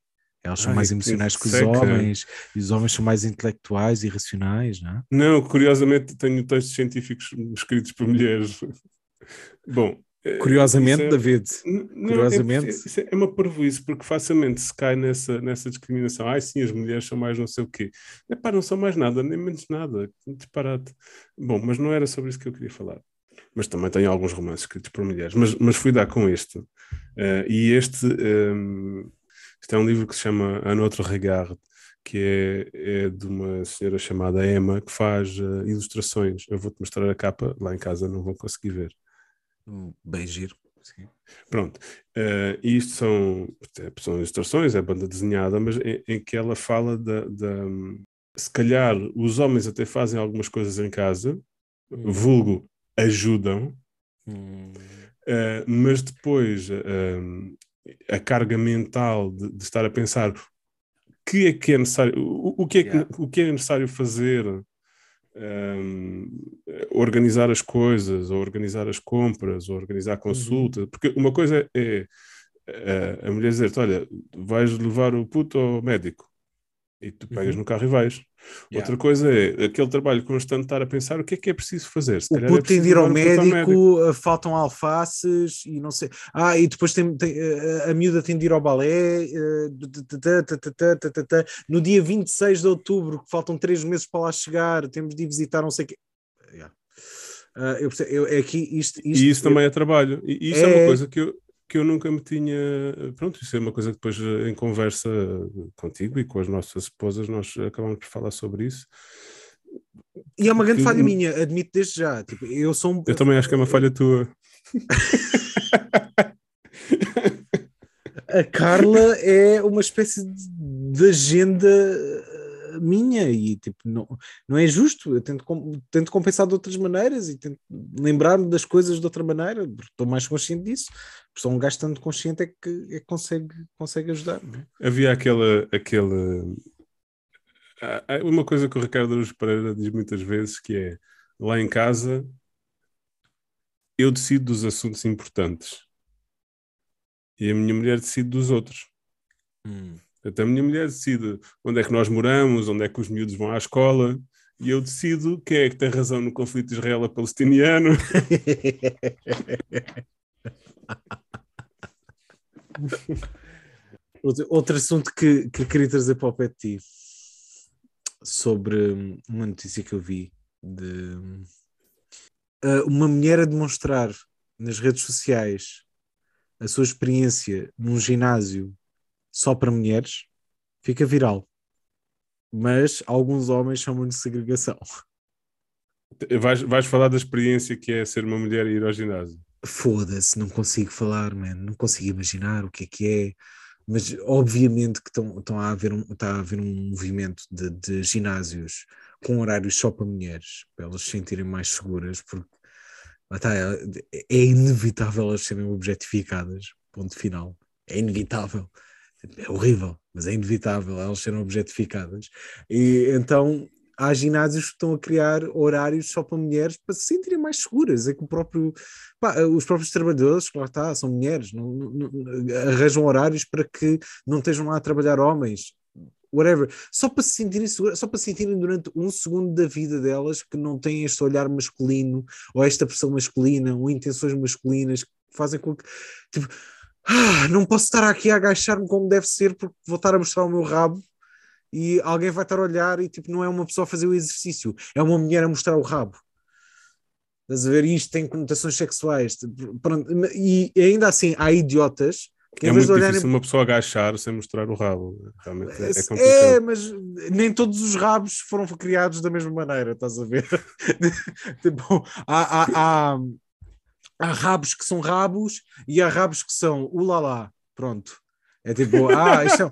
Elas são Ai, mais que emocionais que os seca. homens, e os homens são mais intelectuais e racionais, não é? Não, curiosamente tenho textos científicos escritos por mulheres. Bom. Eh, Curiosamente, é- David. Não, Curiosamente. É, isso é uma parvoíce, porque facilmente se cai nessa, nessa discriminação. Ai, sim, as mulheres são mais não sei o quê. Epá, não são mais nada, nem menos nada. Disparate. Bom, mas não era sobre isso que eu queria falar. Mas também tenho alguns romances escritos por mulheres. Mas, mas fui dar com este. Eh, e este, ehm, este é um livro que se chama Un autre regard, que é, é de uma senhora chamada Emma, que faz eh, ilustrações. Eu vou-te mostrar a capa, lá em casa não vão conseguir ver. Bem giro. Sim. Pronto, e isto são, é, são ilustrações, é banda desenhada, mas em, em que ela fala da, da- Se calhar os homens até fazem algumas coisas em casa, vulgo ajudam, Hum. eh, mas depois eh, a carga mental de, de estar a pensar o que é que é necessário, o, o que é que, Yeah. o que é necessário fazer, um, organizar as coisas, ou organizar as compras, ou organizar a Uhum. porque uma coisa é, é a mulher dizer-te, olha, vais levar o puto ao médico, e tu pegas Uhum. no carro e vais. Yeah. Outra coisa é aquele trabalho constante de estar a pensar o que é que é preciso fazer. Se O é puto tem preciso de ir ao levar o puto médico, uh, faltam alfaces e não sei. Ah, e depois tem, tem, uh, a miúda tem de ir ao balé. tata. No dia 26 de outubro, que faltam três meses para lá chegar, temos de ir visitar não sei o quê. Yeah. Uh, eu eu, é aqui isto, isto- E isso também é trabalho. E isso é, uma É. coisa que eu, que eu nunca me tinha. Pronto, isso é uma coisa que depois eh, em conversa contigo e com as nossas esposas nós acabamos por falar sobre isso. E é uma grande falha minha, admito desde já. Tipo, eu sou um. Eu também acho que é uma falha tua. A Carla é uma espécie de, agenda minha e tipo, não, não é justo. Eu tento, com- tento compensar de outras maneiras e tento lembrar-me das coisas de outra maneira, porque estou mais consciente disso. Porque só um gajo tanto consciente é que, é que consegue, consegue ajudar. não é? Havia aquela. aquela há- uma coisa que o Ricardo Araújo Pereira diz muitas vezes que é lá em casa eu decido dos assuntos importantes e a minha mulher decide dos outros. Portanto, a minha mulher decide onde é que nós moramos, onde é que os miúdos vão à escola, e eu decido quem é que tem razão no conflito israelo-palestiniano. Outro, assunto que, que queria trazer para o pé de ti sobre hum, uma notícia que eu vi de ah, uma mulher a demonstrar nas redes sociais a sua experiência num ginásio só para mulheres fica viral. Mas alguns homens chamam de segregação. Vais, vais falar da experiência que é ser uma mulher e ir ao ginásio. Foda-se, não consigo falar, man. não consigo imaginar o que é que é. Mas obviamente que estão, a haver um, está a haver um movimento de, de ginásios com horários só para mulheres, para elas se sentirem mais seguras, porque está, é, é inevitável elas serem objetificadas, ponto final. É inevitável. É horrível, mas é inevitável elas serem objetificadas. E então há ginásios que estão a criar horários só para mulheres para se sentirem mais seguras. É que o próprio, pá, os próprios trabalhadores, que lá está, são mulheres, não, não- arranjam horários para que não estejam lá a trabalhar homens. Whatever, só para se sentirem seguras, só para se sentirem durante um segundo da vida delas que não têm este olhar masculino ou esta pressão masculina ou intenções masculinas que fazem com que tipo, ah, não posso estar aqui a agachar-me como deve ser porque vou estar a mostrar o meu rabo e alguém vai estar a olhar e tipo, não é uma pessoa a fazer o exercício, é uma mulher a mostrar o rabo. Estás a ver? E Isto tem conotações sexuais. Tipo, pronto, E ainda assim, há idiotas que É em vez muito de olharem. difícil uma pessoa agachar sem mostrar o rabo. Realmente é, é É, complicado. mas nem todos os rabos foram criados da mesma maneira, estás a ver? tipo, há, há, há, há rabos que são rabos e há rabos que são ulalá. Pronto. É tipo, ah, isto é.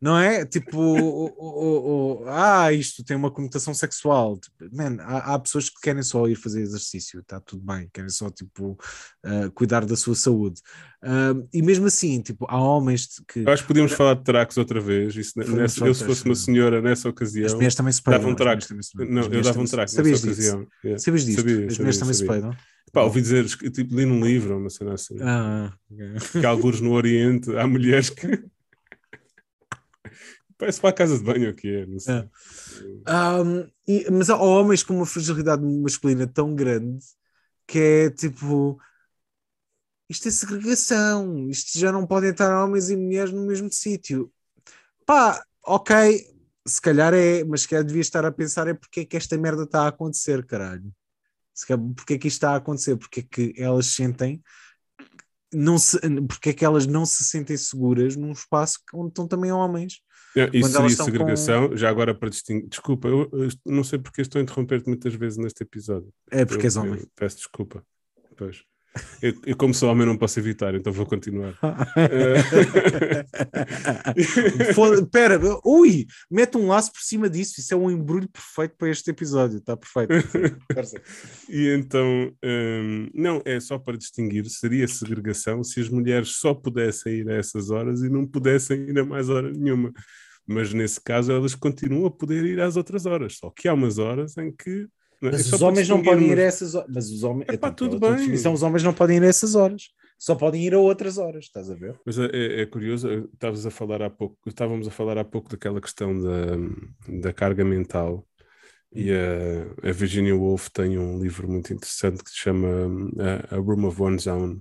Não é? Tipo, o, o- o- ah, isto tem uma conotação sexual. Tipo, man, há, há pessoas que querem só ir fazer exercício, está tudo bem, querem só tipo ah, cuidar da sua saúde. Ah, e mesmo assim, tipo, há homens que Eu acho que podíamos falar de tracos outra vez. Isso, nessa, eu, se fosse uma senhora nessa as ocasião, mulheres também se dava peidam. um as traco. mulheres também se peidam, não, as eu mulheres dava um traco Sabias nessa disso? ocasião. Yeah. Sabias disto? Sabia, as mulheres sabia, também se peidam. Pá, ouvi dizer, tipo, li num livro, uma cena assim. Ah, Que alguns no Oriente há mulheres que. Parece para a casa de banho é, não sei. É. Um, e- mas há homens com uma fragilidade masculina tão grande que é tipo isto é segregação, isto já não podem estar homens e mulheres no mesmo sítio. Pá, ok, se calhar é, mas se calhar devia estar a pensar é porque é que esta merda está a acontecer, caralho. Se calhar, porque é que isto está a acontecer, porque é que elas sentem não se, porque é que elas não se sentem seguras num espaço onde estão também homens. Isso seria segregação, já agora para distinguir. Desculpa, eu, eu não sei porque estou a interromper-te muitas vezes neste episódio. É porque és Eu- homem. eu peço desculpa. Pois. Eu, eu, como sou homem, não posso evitar, então vou continuar. Foda- Pera, ui, mete um laço por cima disso. Isso é um embrulho perfeito para este episódio. Está perfeito. E então, hum, não, é só para distinguir, seria segregação se as mulheres só pudessem ir a essas horas e não pudessem ir a mais hora nenhuma. Mas nesse caso elas continuam a poder ir às outras horas, só que há umas horas em que. Mas É os homens não podem ir a essas horas. Mas os homens. Epá, então, tudo bem. definição, os homens não podem ir a essas horas. Só podem ir a outras horas, estás a ver? Mas é, é- é curioso, estavas a falar há pouco, estávamos a falar há pouco daquela questão da, da carga mental. E a, a Virginia Woolf tem um livro muito interessante que se chama A, a Room of One's Own,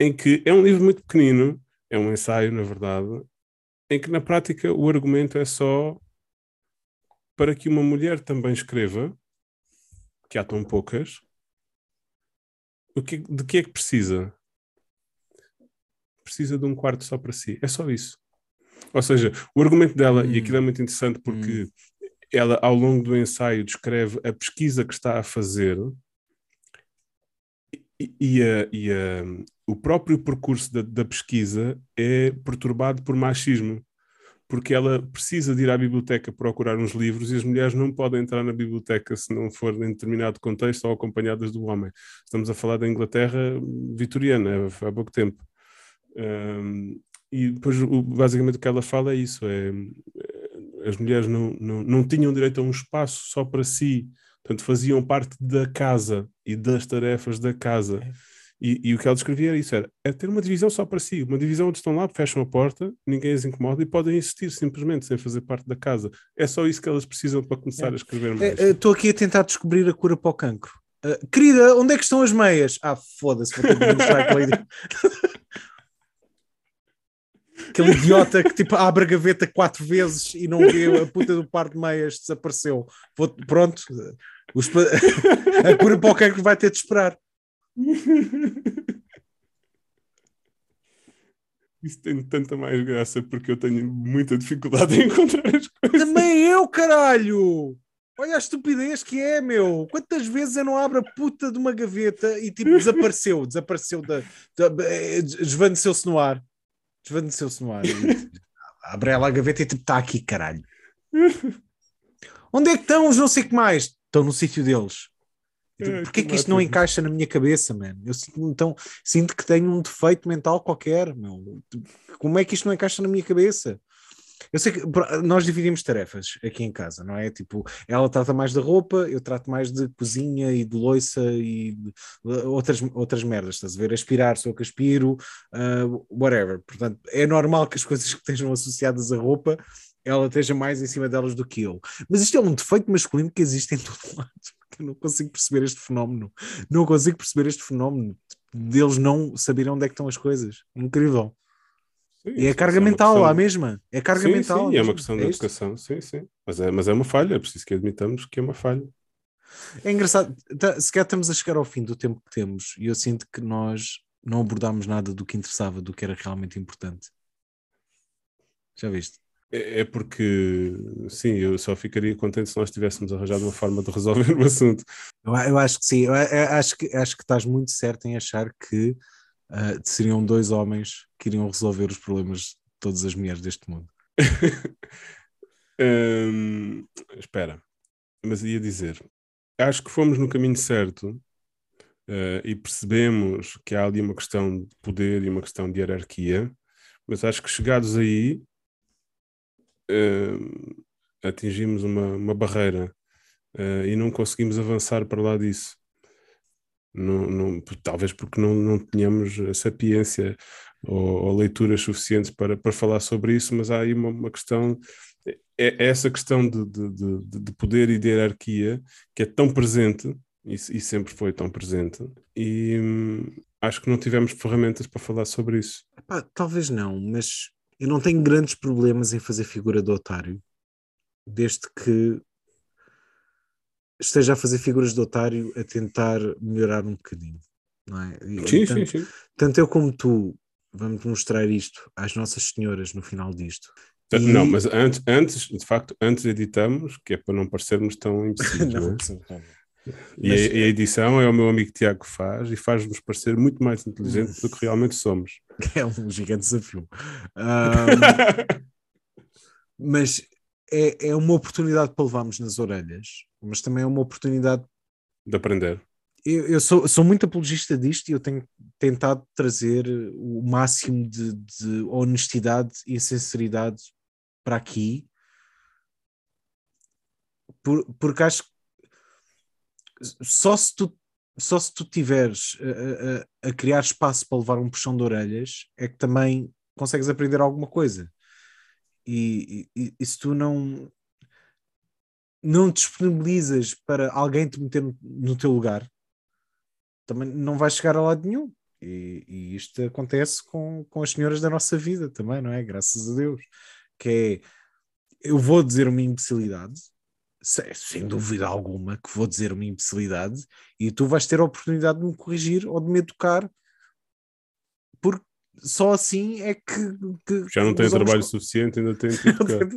em que é um livro muito pequenino, é um ensaio, na verdade, em que na prática o argumento é só para que uma mulher também escreva, que há tão poucas, o que, de que é que precisa? Precisa de um quarto só para si. É só isso. Ou seja, o argumento dela, e Hum. aquilo é muito interessante porque ela, ao longo do ensaio, descreve a pesquisa que está a fazer e, e a- e a- o próprio percurso da, da pesquisa é perturbado por machismo. Porque ela precisa de ir à biblioteca procurar uns livros e as mulheres não podem entrar na biblioteca se não for em determinado contexto ou acompanhadas do homem. Estamos a falar da Inglaterra vitoriana, há pouco tempo. Um, e depois, basicamente, o que ela fala é isso: é, eh, as mulheres não, não, não tinham direito a um espaço só para si, portanto, faziam parte da casa e das tarefas da casa. E, e o que ela descrevia era isso: era, é ter uma divisão só para si, uma divisão onde estão lá, fecham a porta, ninguém as incomoda e podem existir simplesmente sem fazer parte da casa. É só isso que elas precisam para começar a escrever mais. Estou aqui a tentar descobrir a cura para o cancro. Ah, querida, onde é que estão as meias? Ah, foda-se, vou ter que. Aquele idiota que tipo abre a gaveta quatro vezes e não vê a puta do par de meias desapareceu. Vou- pronto, os a cura para o cancro vai ter de esperar. Isso tem tanta mais graça porque eu tenho muita dificuldade em encontrar as coisas. Também eu, caralho! Olha a estupidez que é, meu! Quantas vezes eu não abro a puta de uma gaveta e tipo desapareceu, desapareceu da. da eh, desvaneceu-se no ar. Desvaneceu-se no ar. Abre ela a gaveta e tipo, está aqui, caralho. Onde é que estão os não sei o que mais? Estão no sítio deles. Tipo, É, Porquê que que isto não encaixa na minha cabeça, mano? Eu sinto, então, sinto que tenho um defeito mental qualquer, meu. Como é que isto não encaixa na minha cabeça? Eu sei que nós dividimos tarefas aqui em casa, não é? Tipo, ela trata mais da roupa, eu trato mais de cozinha e de loiça e de, outras, outras merdas, estás a ver? Aspirar, sou eu que aspiro, ah, whatever. Portanto, é normal que as coisas que estejam associadas à roupa ela esteja mais em cima delas do que eu. Mas isto é um defeito masculino que existe em todo lado. Eu não consigo perceber este fenómeno. Não consigo perceber este fenómeno deles não saberem onde é que estão as coisas. Incrível. Sim, E é sim, carga é mental questão- à mesma. É carga sim, mental. Sim, é uma questão de isto. educação, sim, sim. Mas é, mas é uma falha, é preciso que admitamos que é uma falha. É engraçado. Tá, se calhar estamos a chegar ao fim do tempo que temos e eu sinto que nós não abordámos nada do que interessava, do que era realmente importante. Já viste? É, é porque, sim, eu só ficaria contente se nós tivéssemos arranjado uma forma de resolver o assunto. Eu, eu acho que sim. Eu, eu acho, que, acho que estás muito certo em achar que ah, seriam dois homens que iriam resolver os problemas de todas as mulheres deste mundo. Hum, espera, mas ia dizer, acho que fomos no caminho certo eh, e percebemos que há ali uma questão de poder e uma questão de hierarquia, mas acho que chegados aí hum, atingimos uma, uma barreira eh, e não conseguimos avançar para lá disso. Não, não, talvez porque não, não tínhamos a sapiência ou, ou, leituras suficientes para, para falar sobre isso, mas há aí uma, uma questão, é, é essa questão de, de, de, de, poder e de hierarquia que é tão presente e, e sempre foi tão presente, e hum, acho que não tivemos ferramentas para falar sobre isso. Epá, talvez não, mas eu não tenho grandes problemas em fazer figura de otário, desde que esteja a fazer figuras de otário a tentar melhorar um bocadinho. Não é? E, sim, tanto, sim, sim. Tanto eu como tu vamos mostrar isto às nossas senhoras no final disto. E... Não, mas antes, antes, de facto, antes editamos, que é para não parecermos tão imbecis. não, não, e, mas, a, a, edição é o meu amigo Tiago que faz e faz-nos parecer muito mais inteligentes do que realmente somos. É um gigante desafio. Um, mas é, é uma oportunidade para levarmos nas orelhas, mas também é uma oportunidade de aprender. Eu, eu sou, sou muito apologista disto e eu tenho tentado trazer o máximo de, de honestidade e sinceridade para aqui, por, porque acho que só se tu só se tu tiveres a, a, a, criar espaço para levar um puxão de orelhas é que também consegues aprender alguma coisa. E, e, e se tu não não disponibilizas para alguém te meter no, no teu lugar, também não vais chegar a lado nenhum. E, e, isto acontece com, com as senhoras da nossa vida também, não é? Graças a Deus. Que é, eu vou dizer uma imbecilidade, sem dúvida alguma, que vou dizer uma imbecilidade, e tu vais ter a oportunidade de me corrigir ou de me educar, porque só assim é que. que Já não tem trabalho suficiente, ainda tem que educar.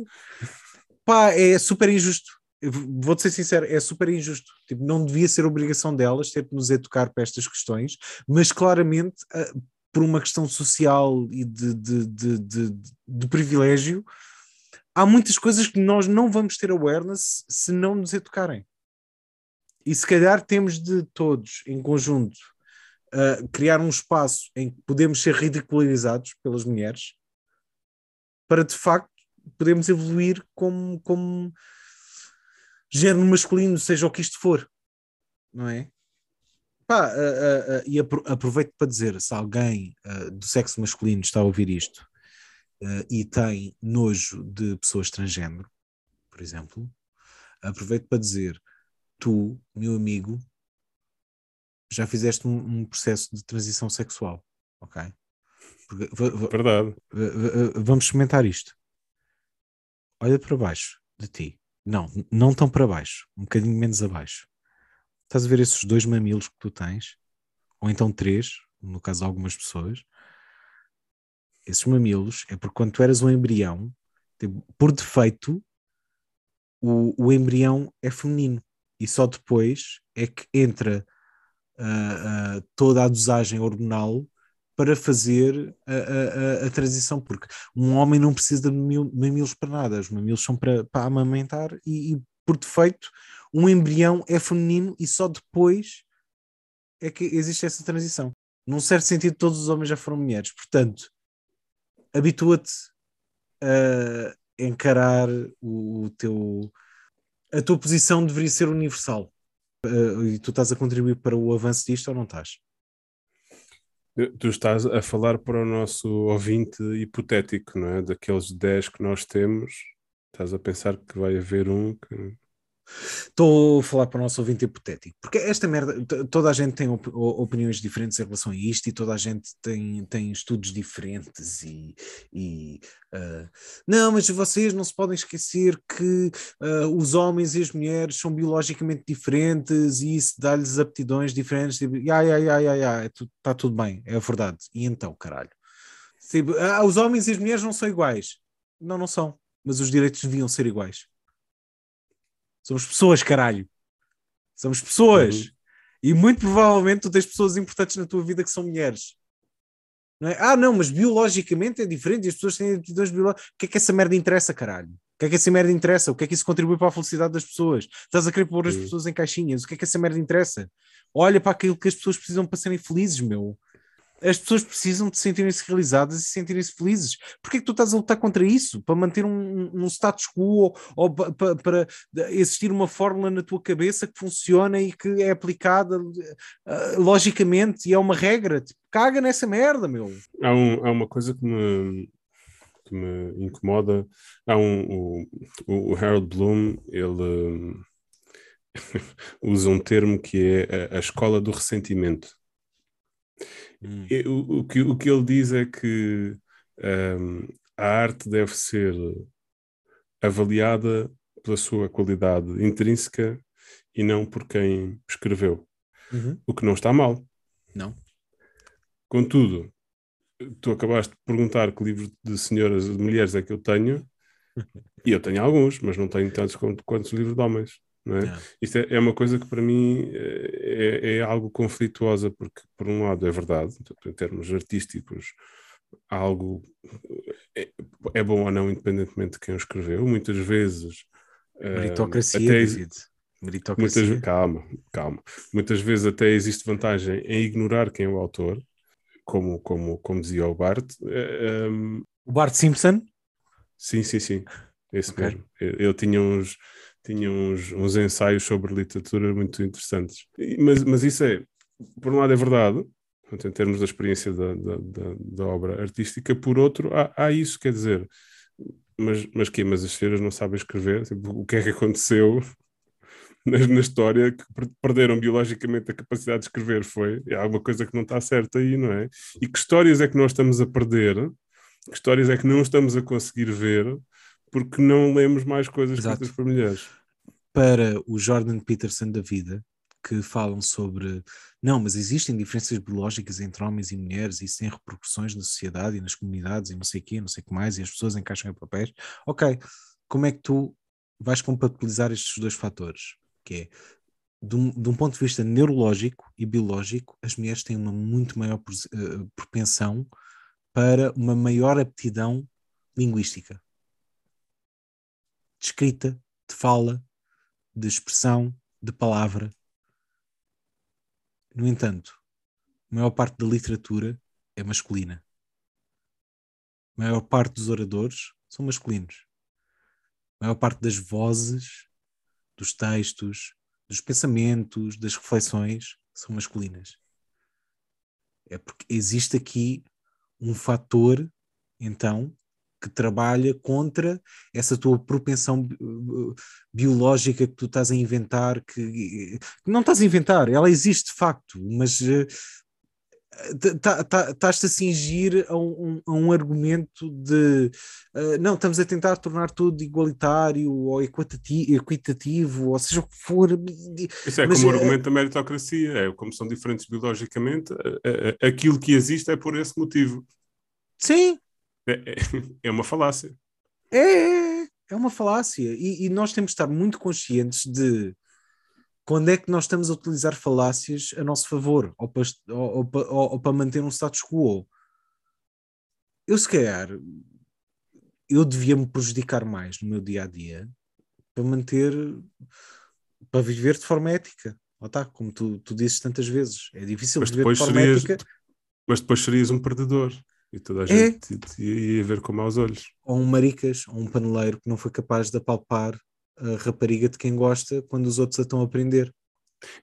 Pá, é super injusto. Vou-te ser sincero, é super injusto. Tipo, não devia ser obrigação delas ter de nos educar para estas questões, mas claramente, uh, por uma questão social e de, de, de, de privilégio, há muitas coisas que nós não vamos ter awareness se não nos educarem. E se calhar temos de todos, em conjunto, uh, criar um espaço em que podemos ser ridicularizados pelas mulheres para de facto podermos evoluir como, como género masculino, seja o que isto for, não é? Pá, uh, uh, e aproveito para dizer: se alguém do sexo masculino está a ouvir isto uh, e tem nojo de pessoas transgênero, por exemplo, aproveito para dizer: tu, meu amigo, já fizeste um, um processo de transição sexual, ok? Porque, Verdade. Vamos experimentar isto. Olha para baixo de ti. Não, não tão para baixo, um bocadinho menos abaixo. Estás a ver esses dois mamilos que tu tens? Ou então três, no caso de algumas pessoas esses mamilos é porque quando tu eras um embrião, por defeito, o, o embrião é feminino. E só depois é que entra uh, uh, toda a dosagem hormonal para fazer a, a, a, transição, porque um homem não precisa de mamilos para nada, os mamilos são para, para amamentar e, e, por defeito um embrião é feminino e só depois é que existe essa transição. Num certo sentido, todos os homens já foram mulheres, portanto, habitua-te a encarar o, teu. A tua posição deveria ser universal. Uh, e tu estás a contribuir para o avanço disto ou não estás? Tu estás a falar para o nosso ouvinte hipotético, não é? Daqueles 10 que nós temos, estás a pensar que vai haver um que Estou a falar para o nosso ouvinte hipotético, porque esta merda, toda a gente tem op opiniões diferentes em relação a isto e toda a gente tem, tem estudos diferentes e, e uh, não, mas vocês não se podem esquecer que uh, os homens e as mulheres são biologicamente diferentes e isso dá-lhes aptidões diferentes. Tipo, ai, ai, ai, ai, está tudo bem, é verdade. E então, caralho? Tipo, ah, os homens e as mulheres não são iguais. Não, não são, mas os direitos deviam ser iguais. Somos pessoas, caralho. Somos pessoas. Uhum. E muito provavelmente tu tens pessoas importantes na tua vida que são mulheres. Não é? Ah, não, mas biologicamente é diferente e as pessoas têm aptidões biológicas. O que é que essa merda interessa, caralho? O que é que essa merda interessa? O que é que isso contribui para a felicidade das pessoas? Estás a querer pôr as pessoas em caixinhas? O que é que essa merda interessa? Olha para aquilo que as pessoas precisam para serem felizes, meu. As pessoas precisam de sentirem-se realizadas e sentirem-se felizes. Porquê que tu estás a lutar contra isso? Para manter um, um status quo ou, ou para, para, existir uma fórmula na tua cabeça que funciona e que é aplicada uh, logicamente e é uma regra. Tipo, caga nessa merda, meu. Há, um, há uma coisa que me, que me incomoda. Há um, o, o Harold Bloom, ele usa um termo que é a, a escola do ressentimento. Hum. O, o, que, o que ele diz é que um, a arte deve ser avaliada pela sua qualidade intrínseca e não por quem escreveu. Uhum. O que não está mal. Não. Contudo, tu acabaste de perguntar que livros de senhoras, de mulheres é que eu tenho, e eu tenho alguns, mas não tenho tantos quanto, quantos livros de homens. Não é? Isto é, é, uma coisa que para mim eh, é, é, algo conflituosa, porque por um lado é verdade, em termos artísticos, algo é, é, bom ou não, independentemente de quem o escreveu. Muitas vezes. Eh, Meritocracia, até, David. Meritocracia. Muitas, calma, calma. Muitas vezes até existe vantagem em ignorar quem é o autor, como, como, como dizia o Bart. Um... Eh, o Bart Simpson? Sim, sim, sim. Esse okay. mesmo. Ele tinha uns tinha uns, uns ensaios sobre literatura muito interessantes. Mas, mas isso é, por um lado, é verdade, em termos da experiência da, da, da, da obra artística, por outro, há, há, isso, quer dizer, mas, mas que Mas as senhoras não sabem escrever? Tipo, o que é que aconteceu na, na, história que perderam biologicamente a capacidade de escrever? Foi? Há alguma coisa que não está certa aí, não é? E que histórias é que nós estamos a perder? Que histórias é que não estamos a conseguir ver porque não lemos mais coisas Exato. escritas por mulheres. Para o Jordan Peterson da vida, que falam sobre não, mas existem diferenças biológicas entre homens e mulheres e isso tem repercussões na sociedade e nas comunidades e não sei o quê, não sei o que mais, e as pessoas encaixam em papéis. Ok, como é que tu vais compatibilizar estes dois fatores? Que é, de um, de um ponto de vista neurológico e biológico, as mulheres têm uma muito maior eh, propensão para uma maior aptidão linguística de escrita, de fala, de expressão, de palavra. No entanto, a maior parte da literatura é masculina. A maior parte dos oradores são masculinos. A maior parte das vozes, dos textos, dos pensamentos, das reflexões são masculinas. É porque existe aqui um fator, então, que trabalha contra essa tua propensão biológica que tu estás a inventar, que, que não estás a inventar, ela existe de facto, mas uh, estás-te a cingir a um, a um argumento de uh, não, estamos a tentar tornar tudo igualitário ou equitativo, equitativo ou seja o que for. Isso é mas, como o argumento da meritocracia, é como são diferentes biologicamente, aquilo que existe é por esse motivo. Sim, é, é, é uma falácia. É, é, uma falácia. E, e, nós temos de estar muito conscientes de quando é que nós estamos a utilizar falácias a nosso favor ou para, ou, ou, ou para manter um status quo. Eu, se calhar, eu devia me prejudicar mais no meu dia a dia para manter, para viver de forma ética. Ou tá, como tu, tu dizes tantas vezes, é difícil mas viver de forma serias, ética. Mas depois serias um perdedor. E toda a gente é. ia ver com maus olhos. Ou um maricas, ou um paneleiro que não foi capaz de apalpar a rapariga de quem gosta quando os outros a estão a aprender.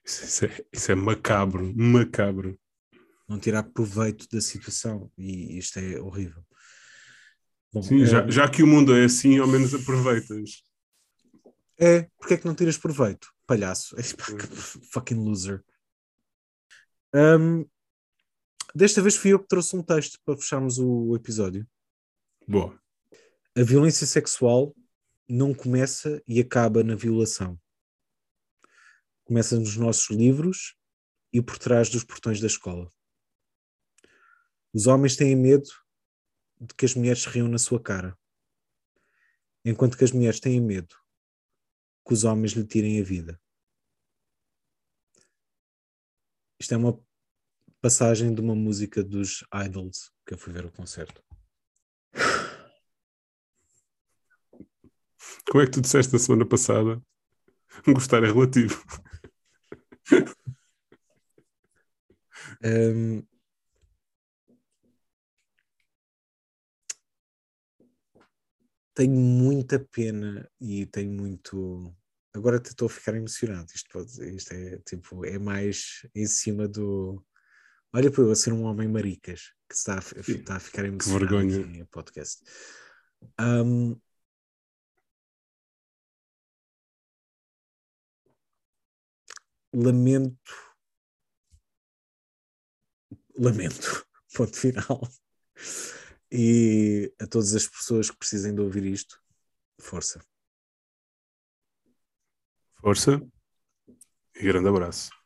Isso, isso, é, isso é macabro, macabro. Não tirar proveito da situação e isto é horrível. Bom, Sim, é... já, já que o mundo é assim, ao menos aproveitas. É, porque é que não tiras proveito? Palhaço. Fucking loser. Um, Desta vez fui eu que trouxe um texto para fecharmos o episódio. Boa. A violência sexual não começa e acaba na violação. Começa nos nossos livros e por trás dos portões da escola. Os homens têm medo de que as mulheres riam na sua cara, enquanto que as mulheres têm medo que os homens lhe tirem a vida. Isto é uma passagem de uma música dos Idols, que eu fui ver o concerto. Como é que tu disseste na semana passada? Gostar é relativo. Um, tenho muita pena e tenho muito. Agora estou a ficar emocionado. Isto, pode, isto é tipo, é mais em cima do Olha para eu a ser um homem maricas que está a, está a ficar emocionado que vergonha. em podcast. Um, lamento. Lamento. Ponto final. E a todas as pessoas que precisem de ouvir isto, força. Força e grande abraço.